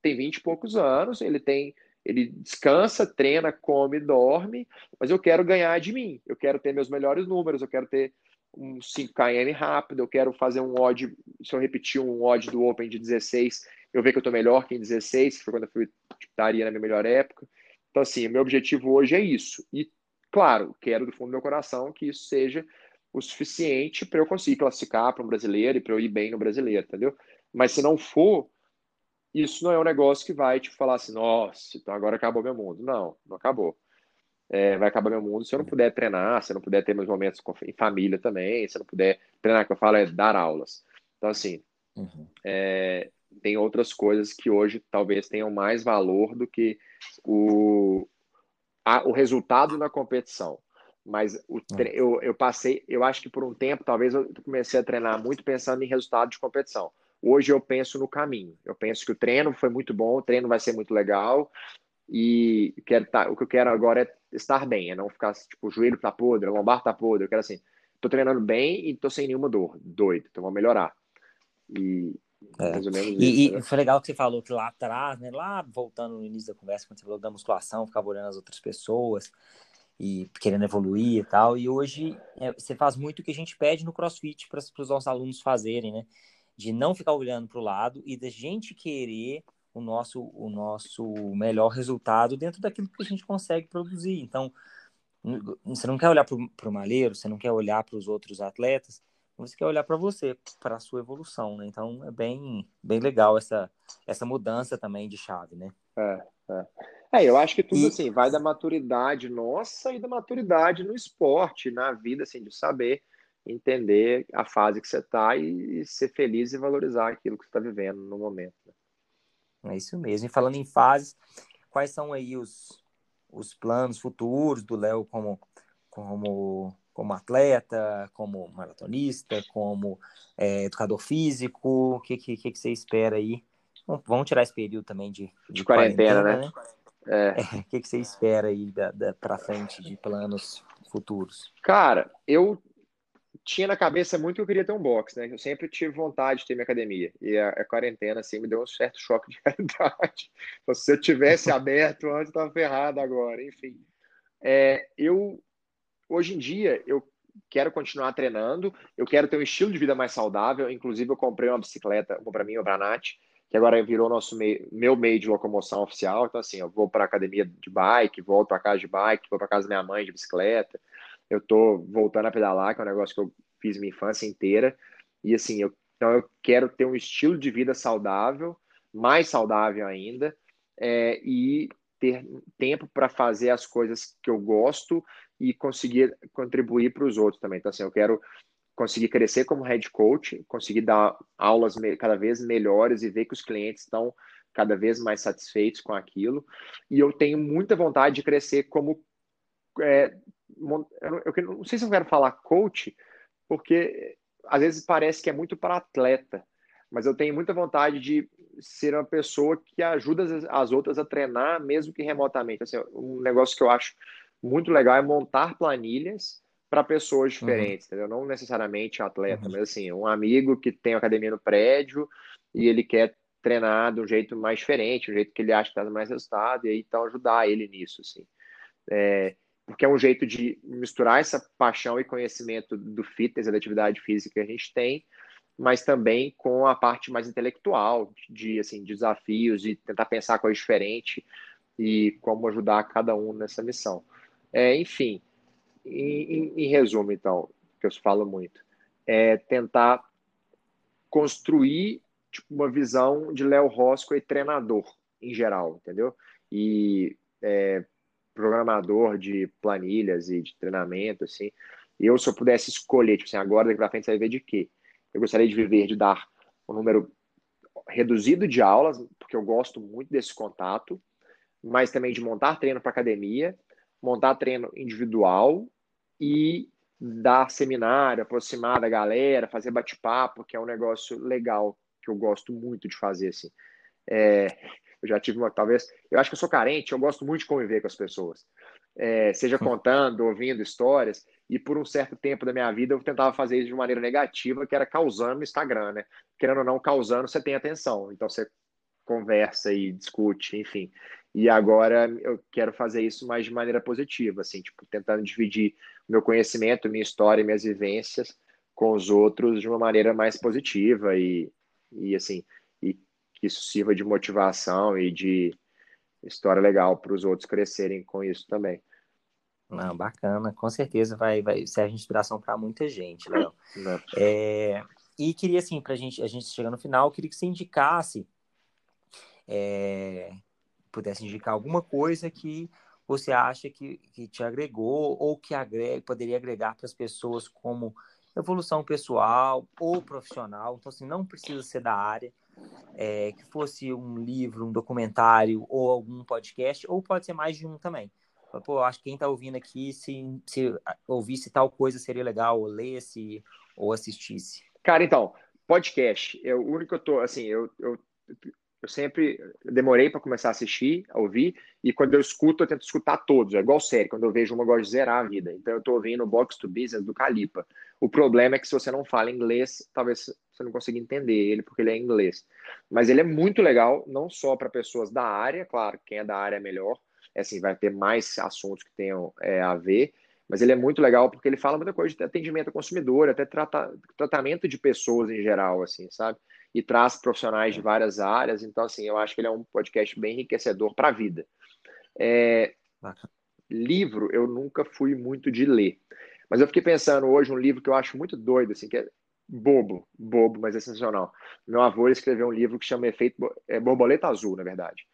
tem vinte e poucos anos, ele tem ele descansa, treina, come, dorme, mas eu quero ganhar de mim. Eu quero ter meus melhores números, eu quero ter um 5km rápido, eu quero fazer um odd, se eu repetir um odd do Open de 16, eu ver que eu estou melhor que em 16, que foi quando eu fui estaria na minha melhor época. Então, assim, meu objetivo hoje é isso. E, claro, quero do fundo do meu coração que isso seja o suficiente para eu conseguir classificar para um brasileiro e para eu ir bem no brasileiro, entendeu? Mas se não for, isso não é um negócio que vai te tipo, falar assim, nossa, então agora acabou meu mundo. Não, não acabou. É, vai acabar meu mundo se eu não puder treinar, se eu não puder ter meus momentos em família também, se eu não puder treinar, que eu falo é dar aulas. Então, assim, uhum. é, tem outras coisas que hoje talvez tenham mais valor do que o, a, o resultado na competição. Mas o, uhum. eu, eu passei, eu acho que por um tempo, talvez eu comecei a treinar muito pensando em resultado de competição. Hoje eu penso no caminho. Eu penso que o treino foi muito bom, o treino vai ser muito legal e quero tá, o que eu quero agora é estar bem, é não ficar tipo, o joelho tá podre, a lombar tá podre. Eu quero assim, tô treinando bem e tô sem nenhuma dor, doido, então vou melhorar. E é. E, isso, né? foi legal que você falou que lá atrás, né? Lá voltando no início da conversa, quando você falou da musculação, ficava olhando as outras pessoas e querendo evoluir e tal. E hoje é, você faz muito o que a gente pede no CrossFit para os nossos alunos fazerem, né? De não ficar olhando para o lado e da gente querer o nosso, o nosso melhor resultado dentro daquilo que a gente consegue produzir. Então, você não quer olhar para o malheiro, você não quer olhar para os outros atletas, você quer olhar para você, para a sua evolução, né? Então é bem, bem legal essa, essa mudança também de chave, né? É, é. é eu acho que tudo e... assim vai da maturidade nossa e da maturidade no esporte, na vida, assim, de saber entender a fase que você está e, ser feliz e valorizar aquilo que você está vivendo no momento. Né? É isso mesmo. E falando em fases, quais são aí os, os planos futuros do Léo como, como como atleta, como maratonista, como é, educador físico? O que, que, que, você espera aí? Bom, vamos tirar esse período também de, de, de quarentena, quarentena, né? né? É. O que, que você espera aí da, da, para frente de planos futuros? Cara, eu tinha na cabeça muito que eu queria ter um box, né? Eu sempre tive vontade de ter minha academia. E a, a quarentena, assim, me deu um certo choque de realidade. Se eu tivesse aberto antes, estava ferrado agora. Enfim, é, eu hoje em dia eu quero continuar treinando, eu quero ter um estilo de vida mais saudável. Inclusive, eu comprei uma bicicleta, para mim, o Branat, que agora virou nosso meio, meu meio de locomoção oficial. Então, assim, eu vou para academia de bike, volto para casa de bike, vou para casa da minha mãe de bicicleta. Eu estou voltando a pedalar, que é um negócio que eu fiz minha infância inteira. E, assim, eu, então eu quero ter um estilo de vida saudável, mais saudável ainda, é, e ter tempo para fazer as coisas que eu gosto e conseguir contribuir para os outros também. Então, assim, eu quero conseguir crescer como head coach, conseguir dar aulas cada vez melhores e ver que os clientes estão cada vez mais satisfeitos com aquilo. E eu tenho muita vontade de crescer como. É, eu, não sei se eu quero falar coach, porque às vezes parece que é muito para atleta, mas eu tenho muita vontade de ser uma pessoa que ajuda as, as outras a treinar, mesmo que remotamente. Assim, um negócio que eu acho muito legal é montar planilhas para pessoas uhum. diferentes, uhum. entendeu? Não necessariamente atleta, uhum. mas assim, um amigo que tem academia no prédio e ele quer treinar de um jeito mais diferente, um jeito que ele acha que está mais resultado, e aí então ajudar ele nisso, assim. É, porque é um jeito de misturar essa paixão e conhecimento do fitness, da atividade física que a gente tem, mas também com a parte mais intelectual, de assim, desafios, de tentar pensar coisas diferentes e como ajudar cada um nessa missão. É, enfim, em, em, resumo, então, que eu falo muito, é tentar construir tipo, uma visão de Léo Rosco e treinador em geral, entendeu? E é, programador de planilhas e de treinamento, assim. E eu, se eu pudesse escolher, tipo assim, agora daqui para frente você vai ver de quê? Eu gostaria de viver, de dar um número reduzido de aulas, porque eu gosto muito desse contato, mas também de montar treino para academia montar treino individual e dar seminário, aproximar da galera, fazer bate-papo, que é um negócio legal que eu gosto muito de fazer assim. É, eu já tive uma, talvez, eu acho que eu sou carente, eu gosto muito de conviver com as pessoas, é, seja contando, ouvindo histórias, e por um certo tempo da minha vida eu tentava fazer isso de maneira negativa, que era causando no Instagram, né? Querendo ou não, causando, você tem atenção, então você conversa e discute, enfim. E agora eu quero fazer isso mais de maneira positiva, assim, tipo, tentando dividir meu conhecimento, minha história, minhas vivências com os outros de uma maneira mais positiva e, e assim, e que isso sirva de motivação e de história legal para os outros crescerem com isso também. Não, bacana, com certeza vai, vai ser inspiração para muita gente, Léo. É, e queria, assim, para gente, a gente chegar no final, queria que você indicasse é, pudesse indicar alguma coisa que você acha que, que te agregou ou que agrega, poderia agregar para as pessoas como evolução pessoal ou profissional. Então, assim, não precisa ser da área, é, que fosse um livro, um documentário ou algum podcast, ou pode ser mais de um também. Pô, acho que quem está ouvindo aqui, se, se ouvisse tal coisa, seria legal, ou lesse ou assistisse. Cara, então, podcast, é o único que eu tô, assim, eu, eu, eu sempre demorei para começar a assistir, a ouvir, e quando eu escuto, eu tento escutar todos. É igual série, quando eu vejo uma, eu gosto de zerar a vida. Então eu tô ouvindo o Box to Business do Calipa. O problema é que se você não fala inglês, talvez você não consiga entender ele, porque ele é inglês. Mas ele é muito legal, não só para pessoas da área, claro, quem é da área é melhor, é assim, vai ter mais assuntos que tenham é, a ver, mas ele é muito legal porque ele fala muita coisa de atendimento ao consumidor, até trata, tratamento de pessoas em geral, assim, sabe? E traz profissionais de várias áreas, então, assim, eu acho que ele é um podcast bem enriquecedor para a vida. É, livro, eu nunca fui muito de ler, mas eu fiquei pensando hoje um livro que eu acho muito doido, assim, que é bobo, bobo, mas é sensacional. Meu avô escreveu um livro que chama Efeito é, Borboleta Azul, na verdade.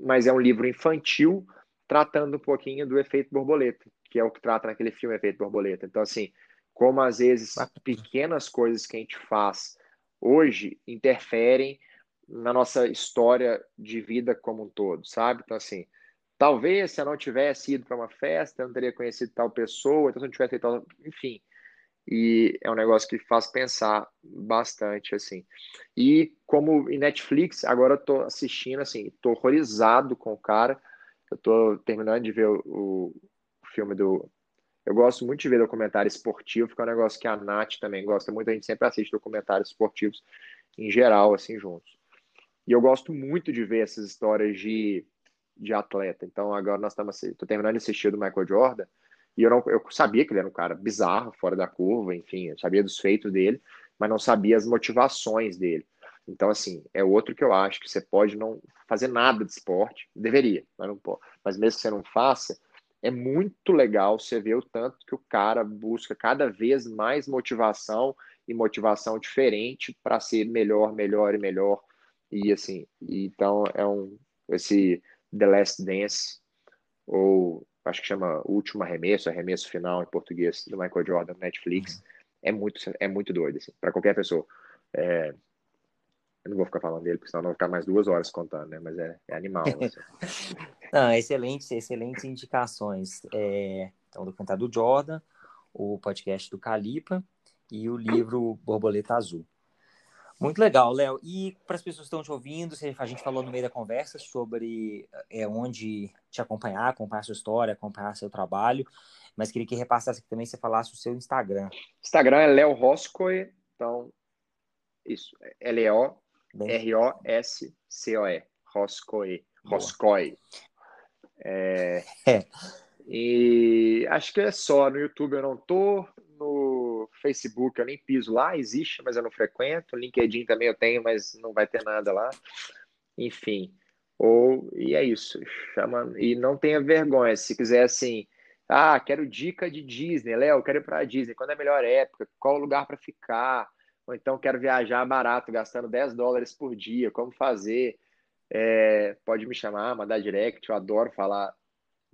Mas é um livro infantil tratando um pouquinho do efeito borboleta, que é o que trata naquele filme Efeito Borboleta. Então, assim, como às vezes pequenas coisas que a gente faz hoje interferem na nossa história de vida como um todo, sabe? Então, assim, talvez se eu não tivesse ido para uma festa, eu não teria conhecido tal pessoa, então se eu não tivesse feito tal... Enfim, e é um negócio que faz pensar bastante, assim. E como em Netflix, agora eu tô assistindo, assim, tô horrorizado com o cara, eu tô terminando de ver o, o filme do. Eu gosto muito de ver documentário esportivo, que é um negócio que a Nath também gosta muito. A gente sempre assiste documentários esportivos em geral, assim, juntos. E eu gosto muito de ver essas histórias de, de atleta. Então, agora nós estamos. Estou terminando de assistir do Michael Jordan. E eu, não, eu sabia que ele era um cara bizarro, fora da curva, enfim, eu sabia dos feitos dele, mas não sabia as motivações dele. Então, assim, é outro que eu acho que você pode não fazer nada de esporte, deveria, mas não pode. Mas mesmo que você não faça, é muito legal você ver o tanto que o cara busca cada vez mais motivação e motivação diferente para ser melhor, melhor e melhor. E assim, então é um esse The Last Dance ou acho que chama Último Arremesso, Arremesso Final em português do Michael Jordan Netflix. É muito é muito doido assim, para qualquer pessoa. É, eu não vou ficar falando dele, porque senão não vou ficar mais duas horas contando, né? Mas é, é animal. Assim. não, excelentes, excelentes indicações. É, então, o documentário do Jordan, o podcast do Calipa e o livro Borboleta Azul. Muito legal, Léo. E para as pessoas que estão te ouvindo, a gente falou no meio da conversa sobre é, onde te acompanhar, acompanhar a sua história, acompanhar seu trabalho, mas queria que repassasse aqui também, você falasse o seu Instagram. Instagram é Léo Roscoe, então, isso, L-E-O R-O-S-C-O-E. Roscoe. É... é. E acho que é só. No YouTube eu não tô. No Facebook eu nem piso lá. Existe, mas eu não frequento. LinkedIn também eu tenho, mas não vai ter nada lá. Enfim. Ou, e é isso. Chama, e não tenha vergonha. Se quiser assim. Ah, quero dica de Disney. Léo, quero ir para Disney. Quando é a melhor época? Qual o lugar para ficar? ou então quero viajar barato, gastando 10 dólares por dia, como fazer? É, pode me chamar, mandar direct, eu adoro falar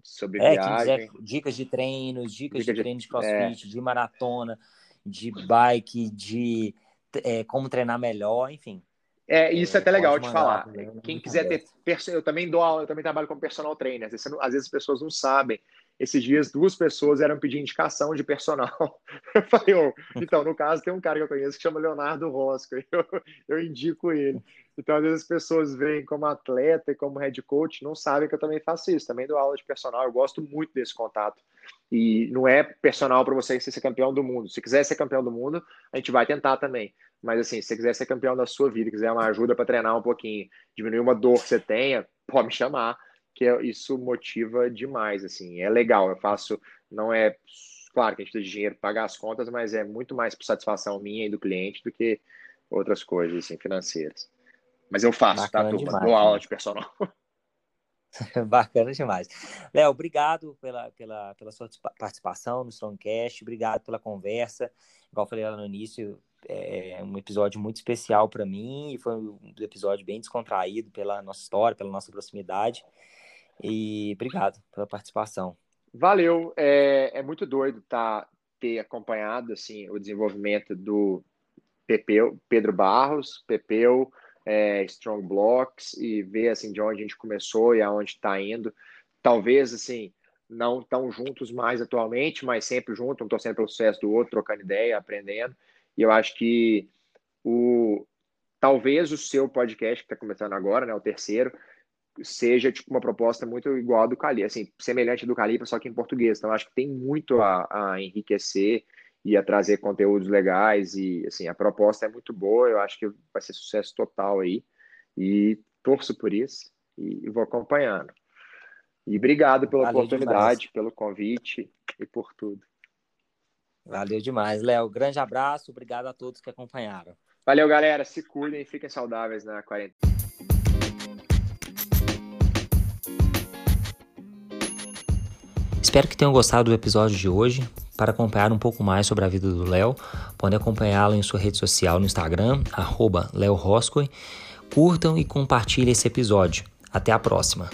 sobre é, viagem. Quiser, dicas de treinos, dicas de, de treino de crossfit, é. de maratona, de bike, de é, como treinar melhor, enfim. É, isso é até legal de falar. Quem quiser ter. Eu também dou aula, eu também trabalho como personal trainer. Às vezes as pessoas não sabem esses dias duas pessoas eram pedir indicação de personal. Eu falei, oh, então, no caso, tem um cara que eu conheço que chama Leonardo Rosco, eu, eu indico ele. Então, às vezes as pessoas veem como atleta e como head coach, não sabem que eu também faço isso, também dou aula de personal, eu gosto muito desse contato. E não é personal para você ser campeão do mundo. Se quiser ser campeão do mundo, a gente vai tentar também. Mas assim, se você quiser ser campeão da sua vida, quiser uma ajuda para treinar um pouquinho, diminuir uma dor que você tenha, pode me chamar que é, isso motiva demais, assim, é legal, eu faço, não é, claro que a gente tem dinheiro para pagar as contas, mas é muito mais por satisfação minha e do cliente do que outras coisas, assim, financeiras. Mas eu faço, tá, Bacana tá, turma? Demais, Dou aula de personal. Bacana demais. Léo, obrigado pela, pela, pela sua participação no Strongcast, obrigado pela conversa. Igual eu falei lá no início, é um episódio muito especial para mim e foi um episódio bem descontraído pela nossa história, pela nossa proximidade. E obrigado pela participação. Valeu, é, é muito doido tá, ter acompanhado assim, o desenvolvimento do Pepeu, Pedro Barros, Pepeu, é, Strong Blocks e ver assim, de onde a gente começou e aonde está indo. Talvez assim, não tão juntos mais atualmente, mas sempre juntos, um torcendo pelo sucesso do outro, trocando ideia, aprendendo. E eu acho que o talvez o seu podcast que está começando agora, né, o terceiro, seja tipo uma proposta muito igual a do Cali, assim, semelhante do Calipa, só que em português. Então acho que tem muito a, a enriquecer e a trazer conteúdos legais e assim a proposta é muito boa. Eu acho que vai ser sucesso total aí e torço por isso e, e vou acompanhando. E obrigado pela Valeu oportunidade, demais. pelo convite e por tudo. Valeu demais, Léo. Grande abraço, obrigado a todos que acompanharam. Valeu, galera. Se cuidem e fiquem saudáveis na quarentena. Espero que tenham gostado do episódio de hoje. Para acompanhar um pouco mais sobre a vida do Léo, podem acompanhá-lo em sua rede social no Instagram, arroba Curtam e compartilhem esse episódio. Até a próxima!